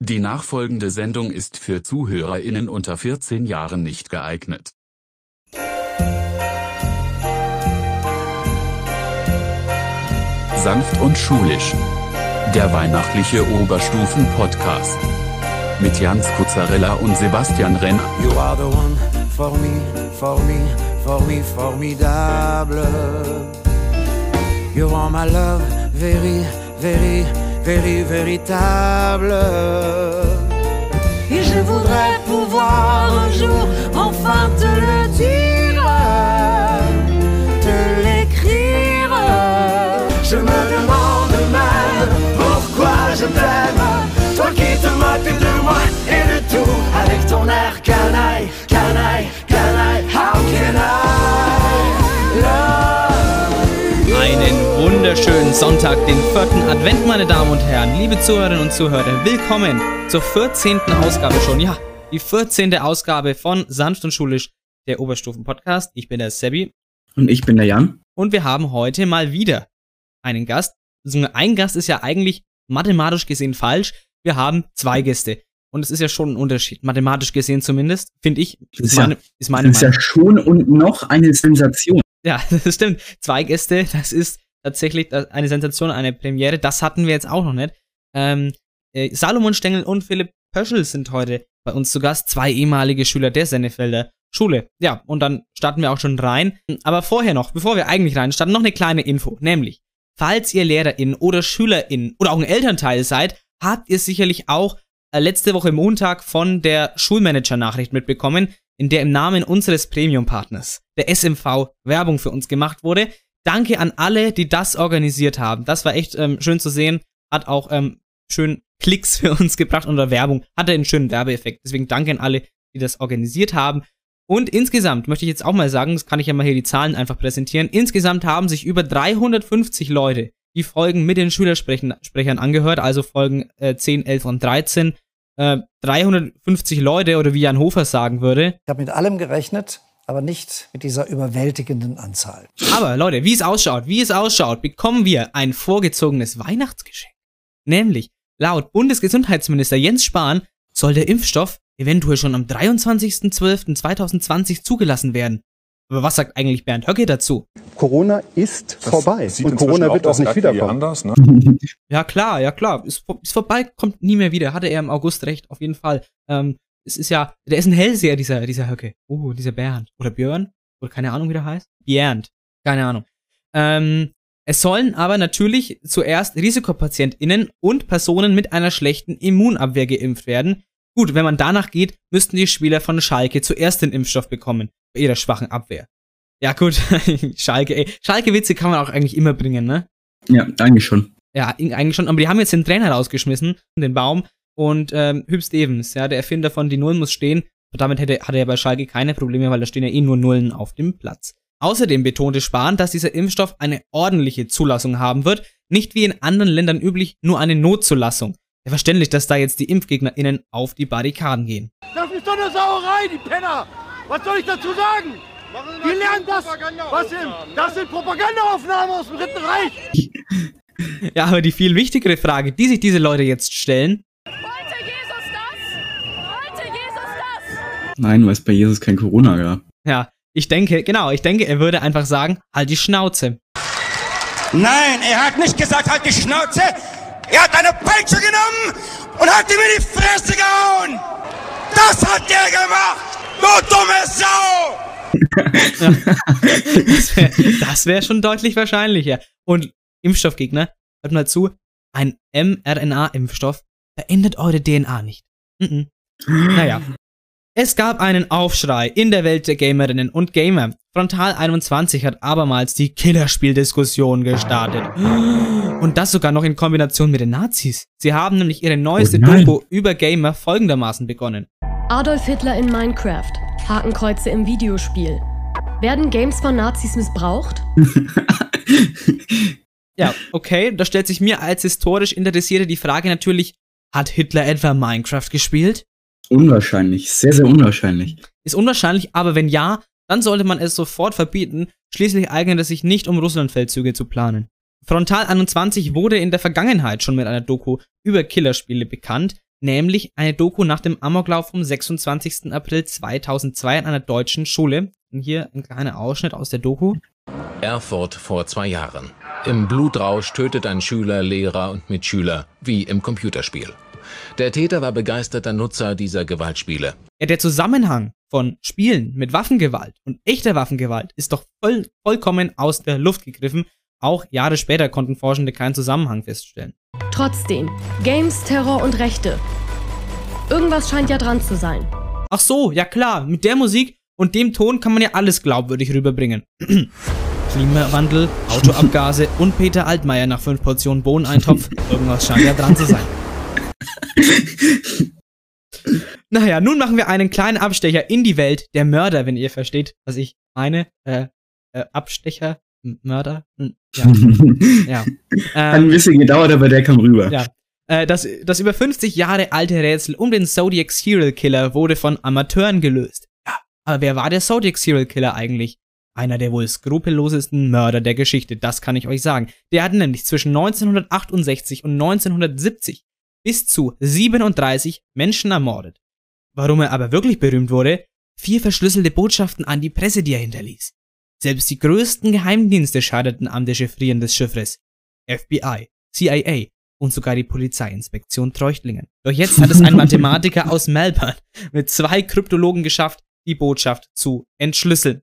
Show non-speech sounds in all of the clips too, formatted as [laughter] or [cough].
Die nachfolgende Sendung ist für ZuhörerInnen unter 14 Jahren nicht geeignet. Sanft und schulisch. Der weihnachtliche Oberstufen-Podcast. Mit Jans Kuzzarella und Sebastian Renner. You are the one for me, for me, for me, formidable. You are my love, very, very, véritable. Et je voudrais pouvoir un jour enfin te le dire, te l'écrire. Je me demande même pourquoi je t'aime. Toi qui te moques de moi et de tout avec ton air canaille, wunderschönen Sonntag, den vierten Advent, meine Damen und Herren. Liebe Zuhörerinnen und Zuhörer, willkommen zur 14. Ausgabe schon. Ja, die 14. Ausgabe von Sanft und Schulisch, der Oberstufen-Podcast. Ich bin der Sebi Und ich bin der Jan. und wir haben heute mal wieder einen Gast. Also Ein Gast ist ja eigentlich mathematisch gesehen falsch. Wir haben zwei Gäste. Und es ist ja schon ein Unterschied, mathematisch gesehen zumindest, finde ich. Das ist Ist meine, ja- ist meine Das ist Meinung. ja schon und noch eine Sensation. Ja, [laughs] das stimmt. Zwei Gäste, das ist tatsächlich eine Sensation, eine Premiere. Das hatten wir jetzt auch noch nicht. Ähm, äh, Salomon Stengel und Philipp Pöschel sind heute bei uns zu Gast. Zwei ehemalige Schüler der Sennefelder Schule. Ja, und dann starten wir auch schon rein. Aber vorher noch, bevor wir eigentlich rein starten, noch eine kleine Info. Nämlich, falls ihr LehrerInnen oder SchülerInnen oder auch ein Elternteil seid, habt ihr sicherlich auch äh, letzte Woche Montag von der Schulmanager-Nachricht mitbekommen, in der im Namen unseres Premium-Partners, der SMV, Werbung für uns gemacht wurde. Danke an alle, die das organisiert haben. Das war echt ähm, schön zu sehen. Hat auch ähm, schön Klicks für uns gebracht unter Werbung. Hatte einen schönen Werbeeffekt. Deswegen danke an alle, die das organisiert haben. Und insgesamt möchte ich jetzt auch mal sagen, das kann ich ja mal hier die Zahlen einfach präsentieren. Insgesamt haben sich über 350 Leute die Folgen mit den Schülersprechern angehört, also Folgen äh, 10, 11 und 13. Äh, 350 Leute oder wie Jan Hofer sagen würde. Ich habe mit allem gerechnet, aber nicht mit dieser überwältigenden Anzahl. Aber Leute, wie es ausschaut, wie es ausschaut, bekommen wir ein vorgezogenes Weihnachtsgeschenk. Nämlich, laut Bundesgesundheitsminister Jens Spahn soll der Impfstoff eventuell schon am 23.12.2020 zugelassen werden. Aber was sagt eigentlich Bernd Höcke dazu? Corona ist Das vorbei sieht und Corona wird auch nicht wiederkommen. anders, ne? [laughs] Ja klar, ja klar, ist, ist vorbei, kommt nie mehr wieder. Hatte er im August recht, auf jeden Fall. Ähm, es ist ja, der ist ein Hellseher, dieser, dieser Höcke. Oh, dieser Bernd. Oder Björn? Oder keine Ahnung, wie der heißt? Bernd. Keine Ahnung. Ähm, es sollen aber natürlich zuerst RisikopatientInnen und Personen mit einer schlechten Immunabwehr geimpft werden. Gut, wenn man danach geht, müssten die Spieler von Schalke zuerst den Impfstoff bekommen. Bei ihrer schwachen Abwehr. Ja, gut. [laughs] Schalke, ey. Schalke-Witze kann man auch eigentlich immer bringen, ne? Ja, eigentlich schon. Ja, eigentlich schon, aber die haben jetzt den Trainer rausgeschmissen, den Baum, und ähm, Hüb Stevens, ja, der Erfinder von Die Null muss stehen. Und damit hätte, hatte er bei Schalke keine Probleme, weil da stehen ja eh nur Nullen auf dem Platz. Außerdem betonte Spahn, dass dieser Impfstoff eine ordentliche Zulassung haben wird, nicht wie in anderen Ländern üblich nur eine Notzulassung. Ja, verständlich, dass da jetzt die ImpfgegnerInnen auf die Barrikaden gehen. Das ist doch eine Sauerei, die Penner! Was soll ich dazu sagen? Die lernen das! Was sind? Das sind Propagandaaufnahmen aus dem Dritten Reich! [laughs] Ja, aber die viel wichtigere Frage, die sich diese Leute jetzt stellen, Wollte Jesus das? Wollte Jesus das? Nein, weil es bei Jesus kein Corona gab. ja, ich denke, genau, ich denke, er würde einfach sagen, halt die Schnauze. Nein, er hat nicht gesagt, halt die Schnauze! Er hat eine Peitsche genommen und hat ihm in die Fresse gehauen! Das hat er gemacht! Du dumme Sau! [laughs] Das wäre wär schon deutlich wahrscheinlicher. Und Impfstoffgegner, hört mal zu, ein mRNA-Impfstoff verändert eure DNA nicht. Mhm. Naja. Es gab einen Aufschrei in der Welt der Gamerinnen und Gamer. Frontal 21 hat abermals die Killerspieldiskussion gestartet. Und das sogar noch in Kombination mit den Nazis. Sie haben nämlich ihre neueste Oh. Doku über Gamer folgendermaßen begonnen. Adolf Hitler in Minecraft. Hakenkreuze im Videospiel. Werden Games von Nazis missbraucht? [laughs] Ja, okay, da stellt sich mir als historisch Interessierte die Frage natürlich, hat Hitler etwa Minecraft gespielt? Unwahrscheinlich. Sehr, sehr unwahrscheinlich. Ist unwahrscheinlich, aber wenn ja, dann sollte man es sofort verbieten. Schließlich eignet es sich nicht, um Russlandfeldzüge zu planen. Frontal 21 wurde in der Vergangenheit schon mit einer Doku über Killerspiele bekannt. nämlich eine Doku nach dem Amoklauf vom 26. April 2002 an einer deutschen Schule. Und hier ein kleiner Ausschnitt aus der Doku. Erfurt vor zwei Jahren. Im Blutrausch tötet ein Schüler Lehrer und Mitschüler, wie im Computerspiel. Der Täter war begeisterter Nutzer dieser Gewaltspiele. Ja, der Zusammenhang von Spielen mit Waffengewalt und echter Waffengewalt ist doch voll, vollkommen aus der Luft gegriffen. Auch Jahre später konnten Forschende keinen Zusammenhang feststellen. Trotzdem, Games, Terror und Rechte. Irgendwas scheint ja dran zu sein. Ach so, ja klar, mit der Musik und dem Ton kann man ja alles glaubwürdig rüberbringen. [clears throat] Klimawandel, Autoabgase und Peter Altmaier nach fünf Portionen Bohneneintopf. Irgendwas scheint ja dran zu sein. [laughs] naja, nun machen wir einen kleinen Abstecher in die Welt der Mörder, wenn ihr versteht, was ich meine. Äh, äh, Abstecher, Mörder. Hm, Ja. [laughs] ja. Hat ein Ähm, bisschen gedauert, aber der kam rüber. ja. Äh, das, das über 50 Jahre alte Rätsel um den Zodiac Serial Killer wurde von Amateuren gelöst. Ja, aber wer war der Zodiac Serial Killer eigentlich? Einer der wohl skrupellosesten Mörder der Geschichte, das kann ich euch sagen. Der hat nämlich zwischen 1968 und 1970 bis zu 37 Menschen ermordet. Warum er aber wirklich berühmt wurde? Vier verschlüsselte Botschaften an die Presse, die er hinterließ. Selbst die größten Geheimdienste scheiterten am Dechiffrieren des Chiffres. FBI, CIA und sogar die Polizeiinspektion Treuchtlingen. Doch jetzt hat es ein [laughs] Mathematiker aus Melbourne mit zwei Kryptologen geschafft, die Botschaft zu entschlüsseln.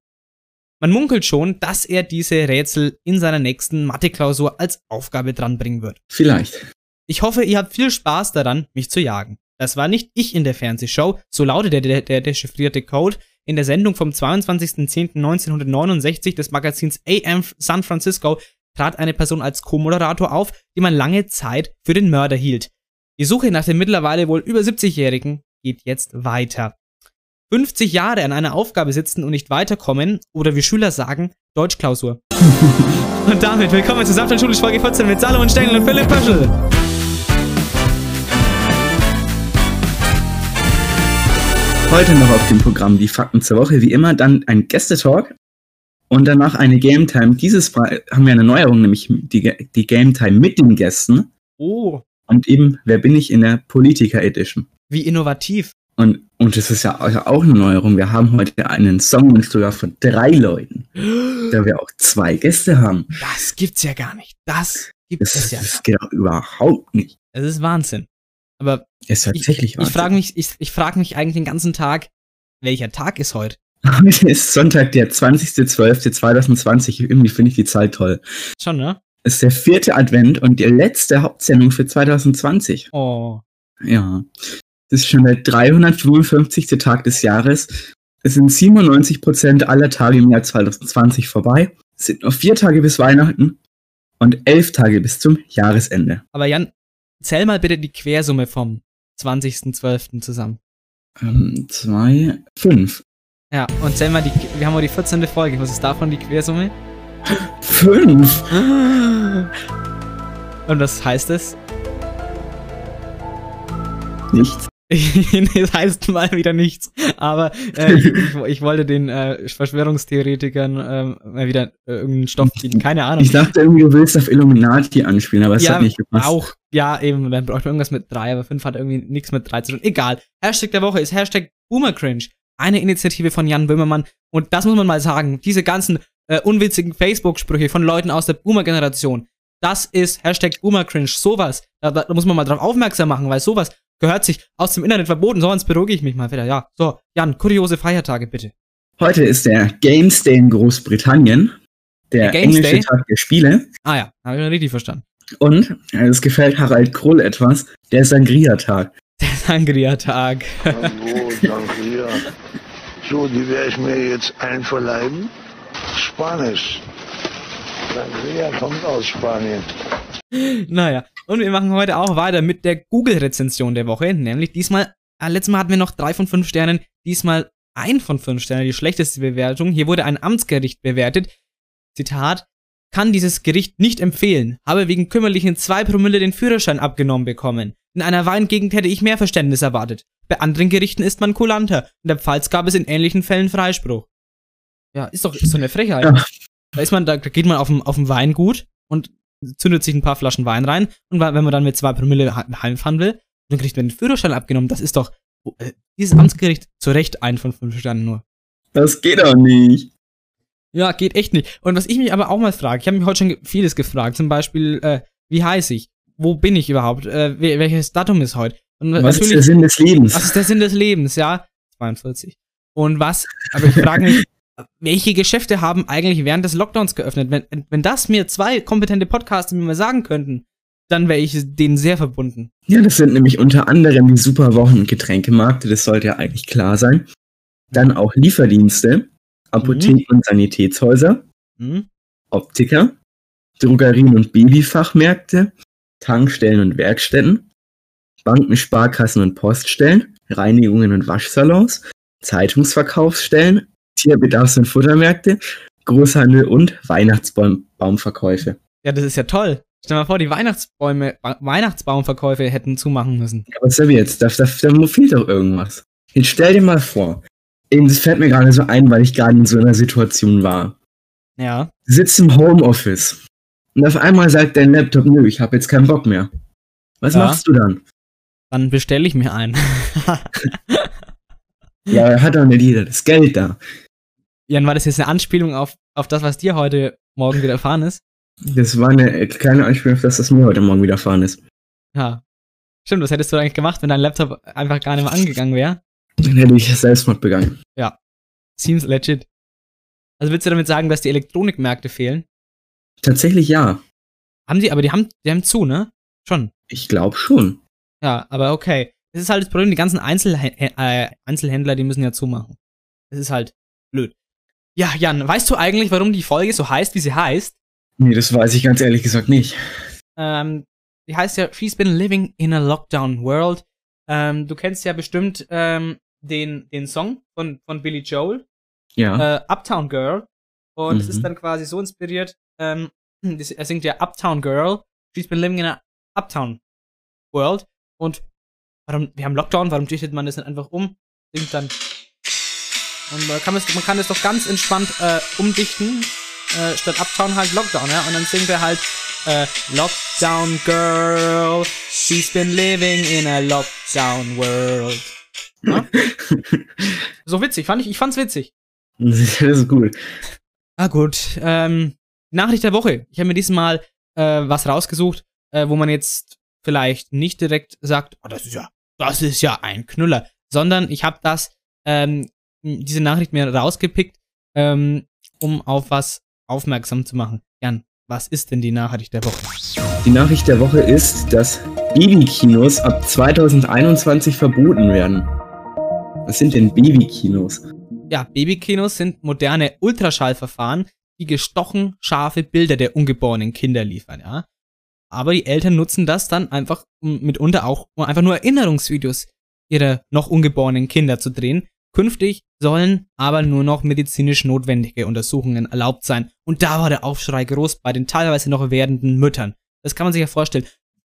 Man munkelt schon, dass er diese Rätsel in seiner nächsten Mathe-Klausur als Aufgabe dranbringen wird. Vielleicht. Ich hoffe, ihr habt viel Spaß daran, mich zu jagen. Das war nicht ich in der Fernsehshow, so lautet der, der, der dechiffrierte Code in der Sendung vom 22.10.1969 des Magazins AM San Francisco trat eine Person als Co-Moderator auf, die man lange Zeit für den Mörder hielt. Die Suche nach dem mittlerweile wohl über 70-Jährigen geht jetzt weiter. 50 Jahre an einer Aufgabe sitzen und nicht weiterkommen oder wie Schüler sagen, Deutschklausur. [laughs] und damit willkommen zur Saft Schulisch Folge 14 mit Salomon Stengel und Philipp Pöschel. Heute noch auf dem Programm die Fakten zur Woche, wie immer, dann ein Gästetalk und danach eine Game Time. Dieses Mal haben wir eine Neuerung, nämlich die, die Game Time mit den Gästen Oh, und eben, wer bin ich in der Politiker Edition. wie innovativ. Und, und das ist ja auch eine Neuerung. Wir haben heute einen Song sogar von drei Leuten, da wir auch zwei Gäste haben. Das gibt's ja gar nicht. Das gibt Das, es ja. das geht auch überhaupt nicht. Es ist Wahnsinn. Aber ist ich, tatsächlich ich frage mich, ich, ich frage mich eigentlich den ganzen Tag, welcher Tag ist heute? Heute ist Sonntag, der 20.12.2020. Irgendwie finde ich die Zeit toll. Schon, ne? Es ist der vierte Advent und die letzte Hauptsendung für 2020. Oh. Ja. Das ist schon der 355. Tag des Jahres. Es sind 97 Prozent aller Tage im Jahr 2020 vorbei. Es sind noch vier Tage bis Weihnachten und elf Tage bis zum Jahresende. Aber Jan, zähl mal bitte die Quersumme vom 20.12. zusammen. Ähm, zwei, fünf. Ja, und zähl mal die, wir haben auch die 14. Folge. Was ist davon die Quersumme? Fünf! Und was heißt es? Nichts. [laughs] das heißt mal wieder nichts. Aber äh, ich, [laughs] ich, ich wollte den äh, Verschwörungstheoretikern ähm, mal wieder äh, irgendeinen Stoff bieten. Keine Ahnung. Ich dachte irgendwie, du willst auf Illuminati anspielen, aber es ja, hat nicht gepasst. auch. Ja, eben. Dann braucht man irgendwas mit drei, aber fünf hat irgendwie nichts mit drei zu tun. Egal. Hashtag der Woche ist Hashtag Boomercringe. Eine Initiative von Jan Böhmermann. Und das muss man mal sagen. Diese ganzen äh, unwitzigen Facebook-Sprüche von Leuten aus der Boomer-Generation. Das ist Hashtag Boomercringe. Sowas. Da, da muss man mal drauf aufmerksam machen, weil sowas gehört sich aus dem Internet verboten. Sonst beruhige ich mich mal wieder. Ja. So, Jan, kuriose Feiertage bitte. Heute ist der Games Day in Großbritannien. Der, Der Games englische Day? Tag der Spiele. Ah ja, habe ich richtig verstanden. Und, äh, es gefällt Harald Krull etwas, der Sangria-Tag. Der Sangria-Tag. Hallo, Sangria. So, die werde ich mir jetzt einverleiben. Spanisch. Sangria kommt aus Spanien. Naja, und wir machen heute auch weiter mit der Google-Rezension der Woche. Nämlich diesmal, äh, letztes Mal hatten wir noch drei von fünf Sternen, diesmal ein von fünf Sternen, die schlechteste Bewertung. Hier wurde ein Amtsgericht bewertet. Zitat, kann dieses Gericht nicht empfehlen, habe wegen kümmerlichen zwei Promille den Führerschein abgenommen bekommen. In einer Weingegend hätte ich mehr Verständnis erwartet. Bei anderen Gerichten ist man kulanter. In der Pfalz gab es in ähnlichen Fällen Freispruch. Ja, ist doch ist so eine Frechheit. Ja. Da ist man, da geht man auf dem, auf dem Weingut und zündet sich ein paar Flaschen Wein rein und wenn man dann mit zwei Promille he- heimfahren will, dann kriegt man den Führerschein abgenommen. Das ist doch äh, dieses Amtsgericht zu Recht ein von fünf Sternen nur. Das geht doch nicht. Ja, geht echt nicht. Und was ich mich aber auch mal frage, ich habe mich heute schon vieles gefragt, zum Beispiel, äh, wie heiße ich? Wo bin ich überhaupt? Äh, wel- welches Datum ist heute? Und Was ist der Sinn des Lebens? Was ist der Sinn des Lebens, ja? 42. Und was, aber ich frage mich, [laughs] welche Geschäfte haben eigentlich während des Lockdowns geöffnet? Wenn, wenn das mir zwei kompetente Podcaster mir mal sagen könnten, dann wäre ich denen sehr verbunden. Ja, das sind nämlich unter anderem die Superwochen- und Getränkemarkte, das sollte ja eigentlich klar sein. Dann auch Lieferdienste, Apotheken und Sanitätshäuser, Hm? Optiker, Drogerien und Babyfachmärkte, Tankstellen und Werkstätten, Banken, Sparkassen und Poststellen, Reinigungen und Waschsalons, Zeitungsverkaufsstellen, Tierbedarfs- und Futtermärkte, Großhandel und Weihnachtsbaumverkäufe. Ja, das ist ja toll. Stell dir mal vor, die Weihnachtsbäume, Ba- Weihnachtsbaumverkäufe hätten zumachen müssen. Aber was soll jetzt? Da, da, da fehlt doch irgendwas. Jetzt stell dir mal vor, eben, das fällt mir gerade so ein, weil ich gerade in so einer Situation war. Ja. Du sitzt im Homeoffice und auf einmal sagt dein Laptop, nö, ich habe jetzt keinen Bock mehr. Was Ja. machst du dann? Dann bestelle ich mir einen. [laughs] Ja, er hat doch nicht jeder das Geld da. Jan, war das jetzt eine Anspielung auf, auf das, was dir heute Morgen widerfahren ist? Das war eine kleine Anspielung auf das, was mir heute Morgen widerfahren ist. Ja. Stimmt, was hättest du eigentlich gemacht, wenn dein Laptop einfach gar nicht mehr angegangen wäre? Dann hätte ich Selbstmord begangen. Ja. Seems legit. Also willst du damit sagen, dass die Elektronikmärkte fehlen? Tatsächlich ja. Haben die, aber die haben, die haben zu, ne? Schon. Ich glaube schon. Ja, aber okay. Das ist halt das Problem, die ganzen Einzelhä äh, Einzelhändler, die müssen ja zumachen. Das ist halt blöd. Ja, Jan, weißt du eigentlich, warum die Folge so heißt, wie sie heißt? Nee, das weiß ich ganz ehrlich gesagt nicht. Ähm, die heißt ja She's Been Living in a Lockdown World. Ähm, du kennst ja bestimmt ähm, den, den Song von, von Billy Joel, Ja. äh, Uptown Girl. Und es Mhm. ist dann quasi so inspiriert, ähm, er singt ja Uptown Girl, She's Been Living in a Uptown World. Und warum, wir haben Lockdown, warum dichtet man das nicht einfach um? Singt dann. Und man kann, es, man kann das doch ganz entspannt äh, umdichten, äh, statt Uptown halt Lockdown, ja? Und dann singt er halt äh, Lockdown Girl, she's been living in a Lockdown World. Ja? [laughs] so witzig, fand ich, ich fand's witzig. [laughs] Das ist gut. Ah gut, ähm, Nachricht der Woche. Ich habe mir diesmal äh, was rausgesucht, äh, wo man jetzt vielleicht nicht direkt sagt, oh, das ist ja, das ist ja ein Knüller, sondern ich habe das, ähm, diese Nachricht mir rausgepickt, ähm, um auf was aufmerksam zu machen. Jan, was ist denn die Nachricht der Woche? Die Nachricht der Woche ist, dass Babykinos ab 2021 verboten werden. Was sind denn Babykinos? Ja, Babykinos sind moderne Ultraschallverfahren, die gestochen scharfe Bilder der ungeborenen Kinder liefern, ja. Aber die Eltern nutzen das dann einfach, um mitunter auch, um einfach nur Erinnerungsvideos ihrer noch ungeborenen Kinder zu drehen. Künftig sollen aber nur noch medizinisch notwendige Untersuchungen erlaubt sein. Und da war der Aufschrei groß bei den teilweise noch werdenden Müttern. Das kann man sich ja vorstellen.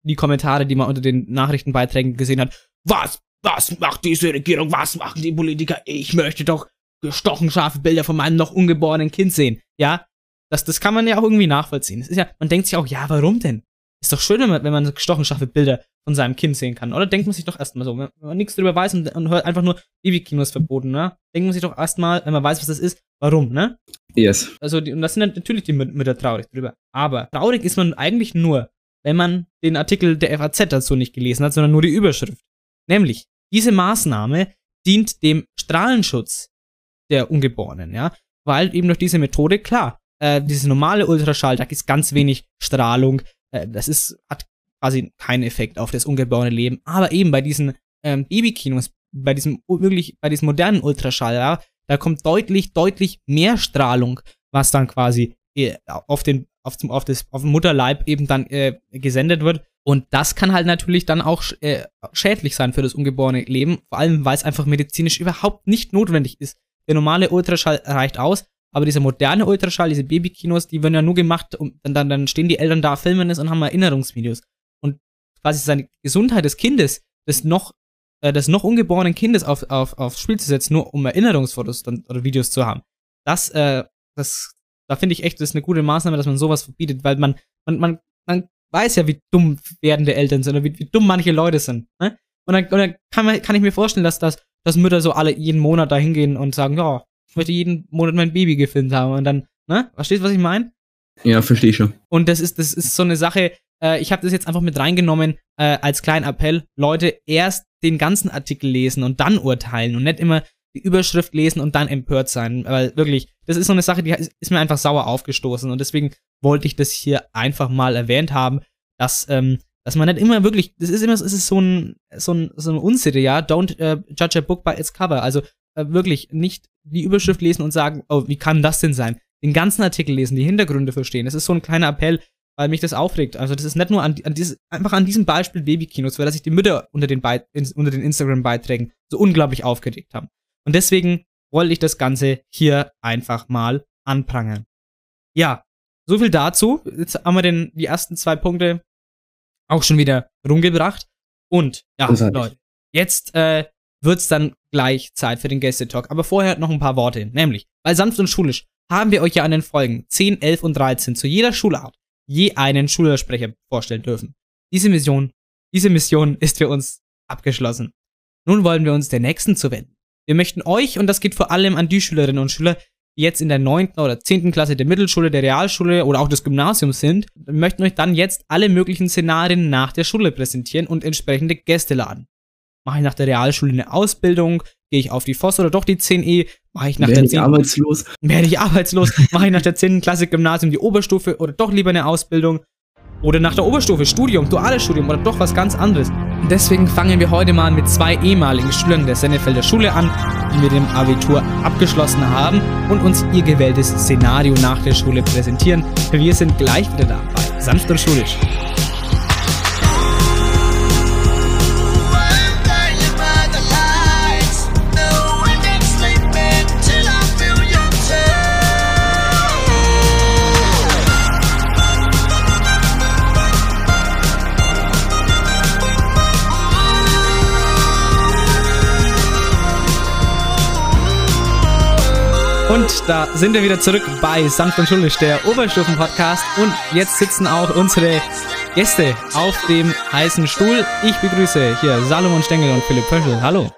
Die Kommentare, die man unter den Nachrichtenbeiträgen gesehen hat. Was? Was macht diese Regierung? Was machen die Politiker? Ich möchte doch gestochen scharfe Bilder von meinem noch ungeborenen Kind sehen. Ja, das, das kann man ja auch irgendwie nachvollziehen. Es ist ja, man denkt sich auch, ja, warum denn? Ist doch schön, wenn man, wenn man gestochen scharfe Bilder von seinem Kind sehen kann. Oder denkt man sich doch erstmal so, wenn man nichts darüber weiß und, und hört einfach nur, Babykinos ist verboten, ne? Denkt man sich doch erstmal, wenn man weiß, was das ist, warum, ne? Yes. Also, die, und das sind dann natürlich die Mü- Mütter traurig drüber. Aber traurig ist man eigentlich nur, wenn man den Artikel der FAZ dazu nicht gelesen hat, sondern nur die Überschrift. Nämlich, diese Maßnahme dient dem Strahlenschutz der Ungeborenen, ja, weil eben durch diese Methode, klar, äh, dieses normale Ultraschall, da ist ganz wenig Strahlung, äh, das ist, hat quasi keinen Effekt auf das ungeborene Leben, aber eben bei diesen ähm, Babykinos, bei diesem wirklich, bei diesem modernen Ultraschall, ja, da kommt deutlich, deutlich mehr Strahlung, was dann quasi äh, auf den, auf dem, auf das, auf dem Mutterleib eben dann äh, gesendet wird. Und das kann halt natürlich dann auch äh, schädlich sein für das ungeborene Leben, vor allem weil es einfach medizinisch überhaupt nicht notwendig ist. Der normale Ultraschall reicht aus, aber dieser moderne Ultraschall, diese Babykinos, die werden ja nur gemacht, um, dann, dann, dann stehen die Eltern da, filmen es und haben Erinnerungsvideos. Und quasi seine Gesundheit des Kindes, des noch, äh, des noch ungeborenen Kindes auf, auf, aufs Spiel zu setzen, nur um Erinnerungsfotos dann, oder Videos zu haben. Das, äh, das, da finde ich echt, das ist eine gute Maßnahme, dass man sowas verbietet, weil man, man, man, man weiß ja, wie dumm werdende Eltern sind oder wie, wie dumm manche Leute sind. Ne? Und dann, und dann kann, man, kann ich mir vorstellen, dass, das, dass Mütter so alle jeden Monat da hingehen und sagen, ja, ich möchte jeden Monat mein Baby gefilmt haben. Und dann, ne? Verstehst du, was ich meine? Ja, verstehe ich schon. Und das ist, das ist so eine Sache, äh, ich habe das jetzt einfach mit reingenommen äh, als kleinen Appell. Leute, erst den ganzen Artikel lesen und dann urteilen und nicht immer die Überschrift lesen und dann empört sein. Weil wirklich, das ist so eine Sache, die ist, ist mir einfach sauer aufgestoßen. Und deswegen wollte ich das hier einfach mal erwähnt haben, dass, ähm, dass man nicht immer wirklich, das ist immer, es ist so ein, so ein, so ein Unsitte, ja, don't uh, judge a book by its cover. Also äh, wirklich nicht die Überschrift lesen und sagen, oh, wie kann das denn sein? Den ganzen Artikel lesen, die Hintergründe verstehen. Das ist so ein kleiner Appell, weil mich das aufregt. Also das ist nicht nur an, an dieses, einfach an diesem Beispiel Babykinos, weil dass sich die Mütter unter den, Be unter den Instagram-Beiträgen so unglaublich aufgeregt haben. Und deswegen wollte ich das Ganze hier einfach mal anprangern. Ja, so viel dazu. Jetzt haben wir den, die ersten zwei Punkte auch schon wieder rumgebracht. Und ja, Leute, jetzt äh, wird's dann gleich Zeit für den Gästetalk. Aber vorher noch ein paar Worte. Nämlich, bei Sanft und Schulisch haben wir euch ja an den Folgen 10, 11 und 13 zu jeder Schulart je einen Schülersprecher vorstellen dürfen. Diese Mission, diese Mission [laughs] ist für uns abgeschlossen. Nun wollen wir uns der nächsten zuwenden. Wir möchten euch, und das geht vor allem an die Schülerinnen und Schüler, die jetzt in der neunten oder zehnten Klasse der Mittelschule, der Realschule oder auch des Gymnasiums sind, möchten euch dann jetzt alle möglichen Szenarien nach der Schule präsentieren und entsprechende Gäste laden. Mache ich nach der Realschule eine Ausbildung? Gehe ich auf die FOS oder doch die 10e? Mache ich nach Werde der ich 10. arbeitslos? Werde ich arbeitslos? Mache ich nach der 10. Klasse Gymnasium die Oberstufe oder doch lieber eine Ausbildung? Oder nach der Oberstufe Studium, duales Studium oder doch was ganz anderes? Und deswegen fangen wir heute mal mit zwei ehemaligen Schülern der Sennefelder Schule an, die mit dem Abitur abgeschlossen haben und uns ihr gewähltes Szenario nach der Schule präsentieren. Wir sind gleich wieder da bei Sanft und Schulisch. Und da sind wir wieder zurück bei Sanft und Schulisch, der Oberstufen-Podcast. Und jetzt sitzen auch unsere Gäste auf dem heißen Stuhl. Ich begrüße hier Salomon Stengel und Philipp Pöschel. Hallo.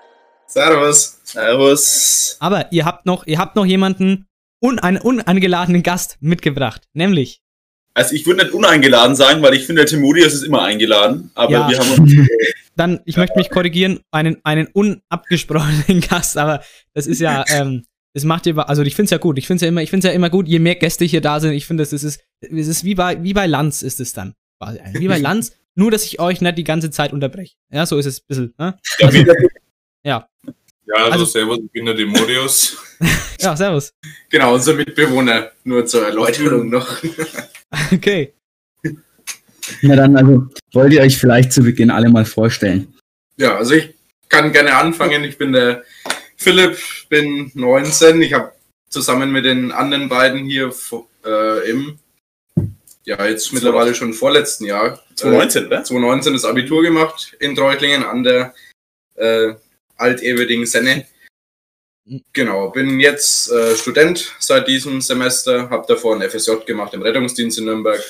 Servus. Servus. Aber ihr habt noch, ihr habt noch jemanden und einen unangeladenen Gast mitgebracht, nämlich. Also ich würde nicht uneingeladen sagen, weil ich finde, der Timodius ist immer eingeladen. Aber Ja. wir haben uns [laughs] Dann, ich möchte mich korrigieren, einen, einen unabgesprochenen [laughs] Gast, aber das ist ja, [laughs] ähm, das macht ihr, also ich finde es ja gut. Ich finde es ja immer, ich finde ja immer gut, je mehr Gäste hier da sind, ich finde, das ist, es ist wie bei, wie bei Lanz ist es dann. quasi. Wie bei [laughs] Lanz, nur dass ich euch nicht die ganze Zeit unterbreche. Ja, so ist es ein bisschen, ne? Ja, wie- Ja. Ja, also, Also- servus, ich bin der Demodius. [laughs] Ja, servus. genau, unser Mitbewohner. Nur zur Erläuterung noch. [laughs] Okay. Na dann, also, wollt ihr euch vielleicht zu Beginn alle mal vorstellen? Ja, also ich kann gerne anfangen. Ich bin der Philipp, bin 19. Ich habe zusammen mit den anderen beiden hier äh, im, ja, jetzt mittlerweile schon vorletzten Jahr. 2019, ne? 2019 das Abitur gemacht in Treuchtlingen an der äh, Alt-Ewerding Senne. Genau, bin jetzt äh, Student seit diesem Semester, habe davor ein FSJ gemacht im Rettungsdienst in Nürnberg.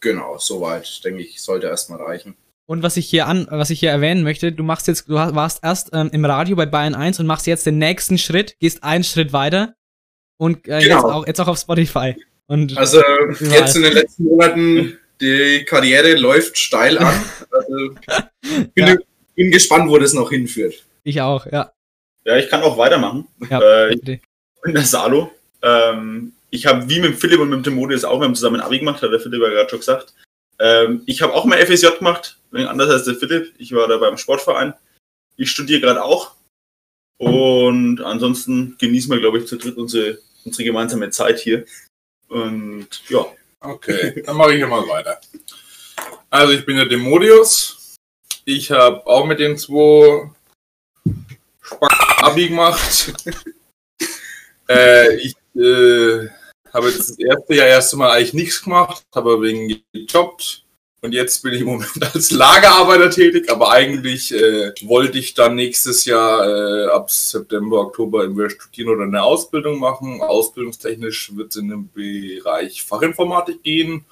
Genau, soweit, denke ich, sollte erstmal reichen. Und was ich hier an, was ich hier erwähnen möchte, du machst jetzt, du warst erst ähm, im Radio bei Bayern 1 und machst jetzt den nächsten Schritt, gehst einen Schritt weiter und äh, jetzt, Genau. auch, jetzt auch auf Spotify. Und Also überall. jetzt in den letzten Monaten, die Karriere läuft steil an. Also, [laughs] bin, Ja. bin gespannt, wo das noch hinführt. Ich auch, ja. Ja, ich kann auch weitermachen. Ja, Äh, bitte. bin der Salo. Ähm, ich habe wie mit Philipp und mit dem Timodius auch, wir haben zusammen Abi gemacht, hat der Philipp ja gerade schon gesagt. Ähm, ich habe auch mal FSJ gemacht, anders als der Philipp. Ich war da beim Sportverein. Ich studiere gerade auch. Und ansonsten genießen wir, glaube ich, zu dritt unsere, unsere gemeinsame Zeit hier. Und ja. Okay, dann mache ich hier mal weiter. Also ich bin der Demodius. Ich habe auch mit den zwei Spack Abi gemacht. [laughs] äh, ich äh, habe jetzt das erste Jahr erst mal eigentlich nichts gemacht, habe wegen gejobbt. Und jetzt bin ich im Moment [laughs] als Lagerarbeiter tätig, aber eigentlich äh, wollte ich dann nächstes Jahr äh, ab September, Oktober entweder studieren oder eine Ausbildung machen. Ausbildungstechnisch wird es in den Bereich Fachinformatik gehen.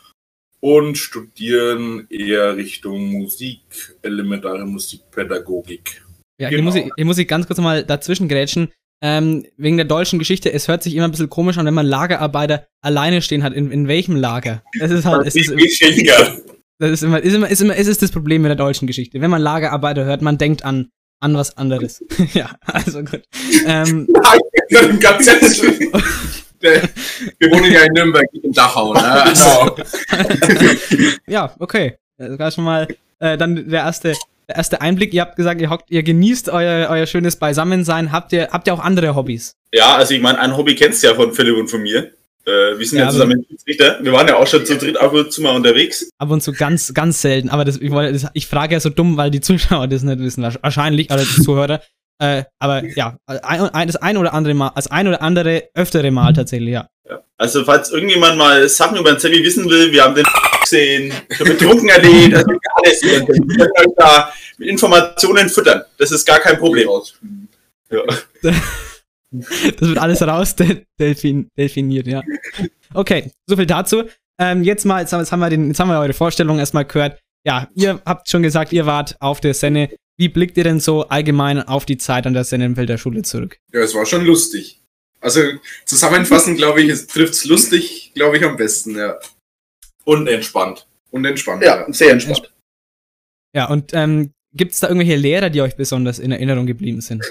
und studieren eher Richtung Musik, elementare Musikpädagogik. Ja, hier, Genau. muss ich, hier muss ich ganz kurz mal dazwischen grätschen. Ähm, wegen der deutschen Geschichte, es hört sich immer ein bisschen komisch an, wenn man Lagerarbeiter alleine stehen hat. In, in welchem Lager? Es ist halt, es ist, das ist immer, ist immer, ist immer, es ist das Problem mit der deutschen Geschichte. Wenn man Lagerarbeiter hört, man denkt an, an was anderes. [laughs] ja, also gut. Ähm. Der- Wir wohnen ja in Nürnberg, in Dachau, ne? Also, [laughs] ja, okay. Das war schon mal äh, dann der erste, erste Einblick. Ihr habt gesagt, ihr, hockt, ihr genießt euer, euer schönes Beisammensein. Habt ihr, habt ihr auch andere Hobbys? Ja, also ich meine, ein Hobby kennst du ja von Philipp und von mir. Äh, wir sind Ja, ja, aber- zusammen Schiedsrichter. Wir waren ja auch schon zu dritt ab und zu mal unterwegs. Ab und zu ganz, ganz selten. Aber das, ich, das, ich frage ja so dumm, weil die Zuschauer das nicht wissen. Wahrscheinlich, oder die Zuhörer. [laughs] Äh, aber ja, ein, das ein oder andere Mal, als ein oder andere öftere Mal tatsächlich, ja. Also falls irgendjemand mal Sachen über den Sammy wissen will, wir haben den [laughs] gesehen, schon betrunken erlebt, also alles. Wir können euch da mit Informationen füttern. Das ist gar kein Problem. Ja. Das wird alles raus de- delfin, delfiniert, ja. Okay, so viel dazu. Ähm, jetzt mal, jetzt haben, wir den, jetzt haben wir eure Vorstellung erstmal gehört. Ja, ihr habt schon gesagt, ihr wart auf der Senne. Wie blickt ihr denn so allgemein auf die Zeit an der Sennenfelder Schule zurück? ja, es war schon lustig. Also zusammenfassend, glaube ich, es trifft's lustig, glaube ich, am besten, ja. Und entspannt. Und entspannt. Ja, sehr entspannt. Ja, und ähm, gibt es da irgendwelche Lehrer, die euch besonders in Erinnerung geblieben sind?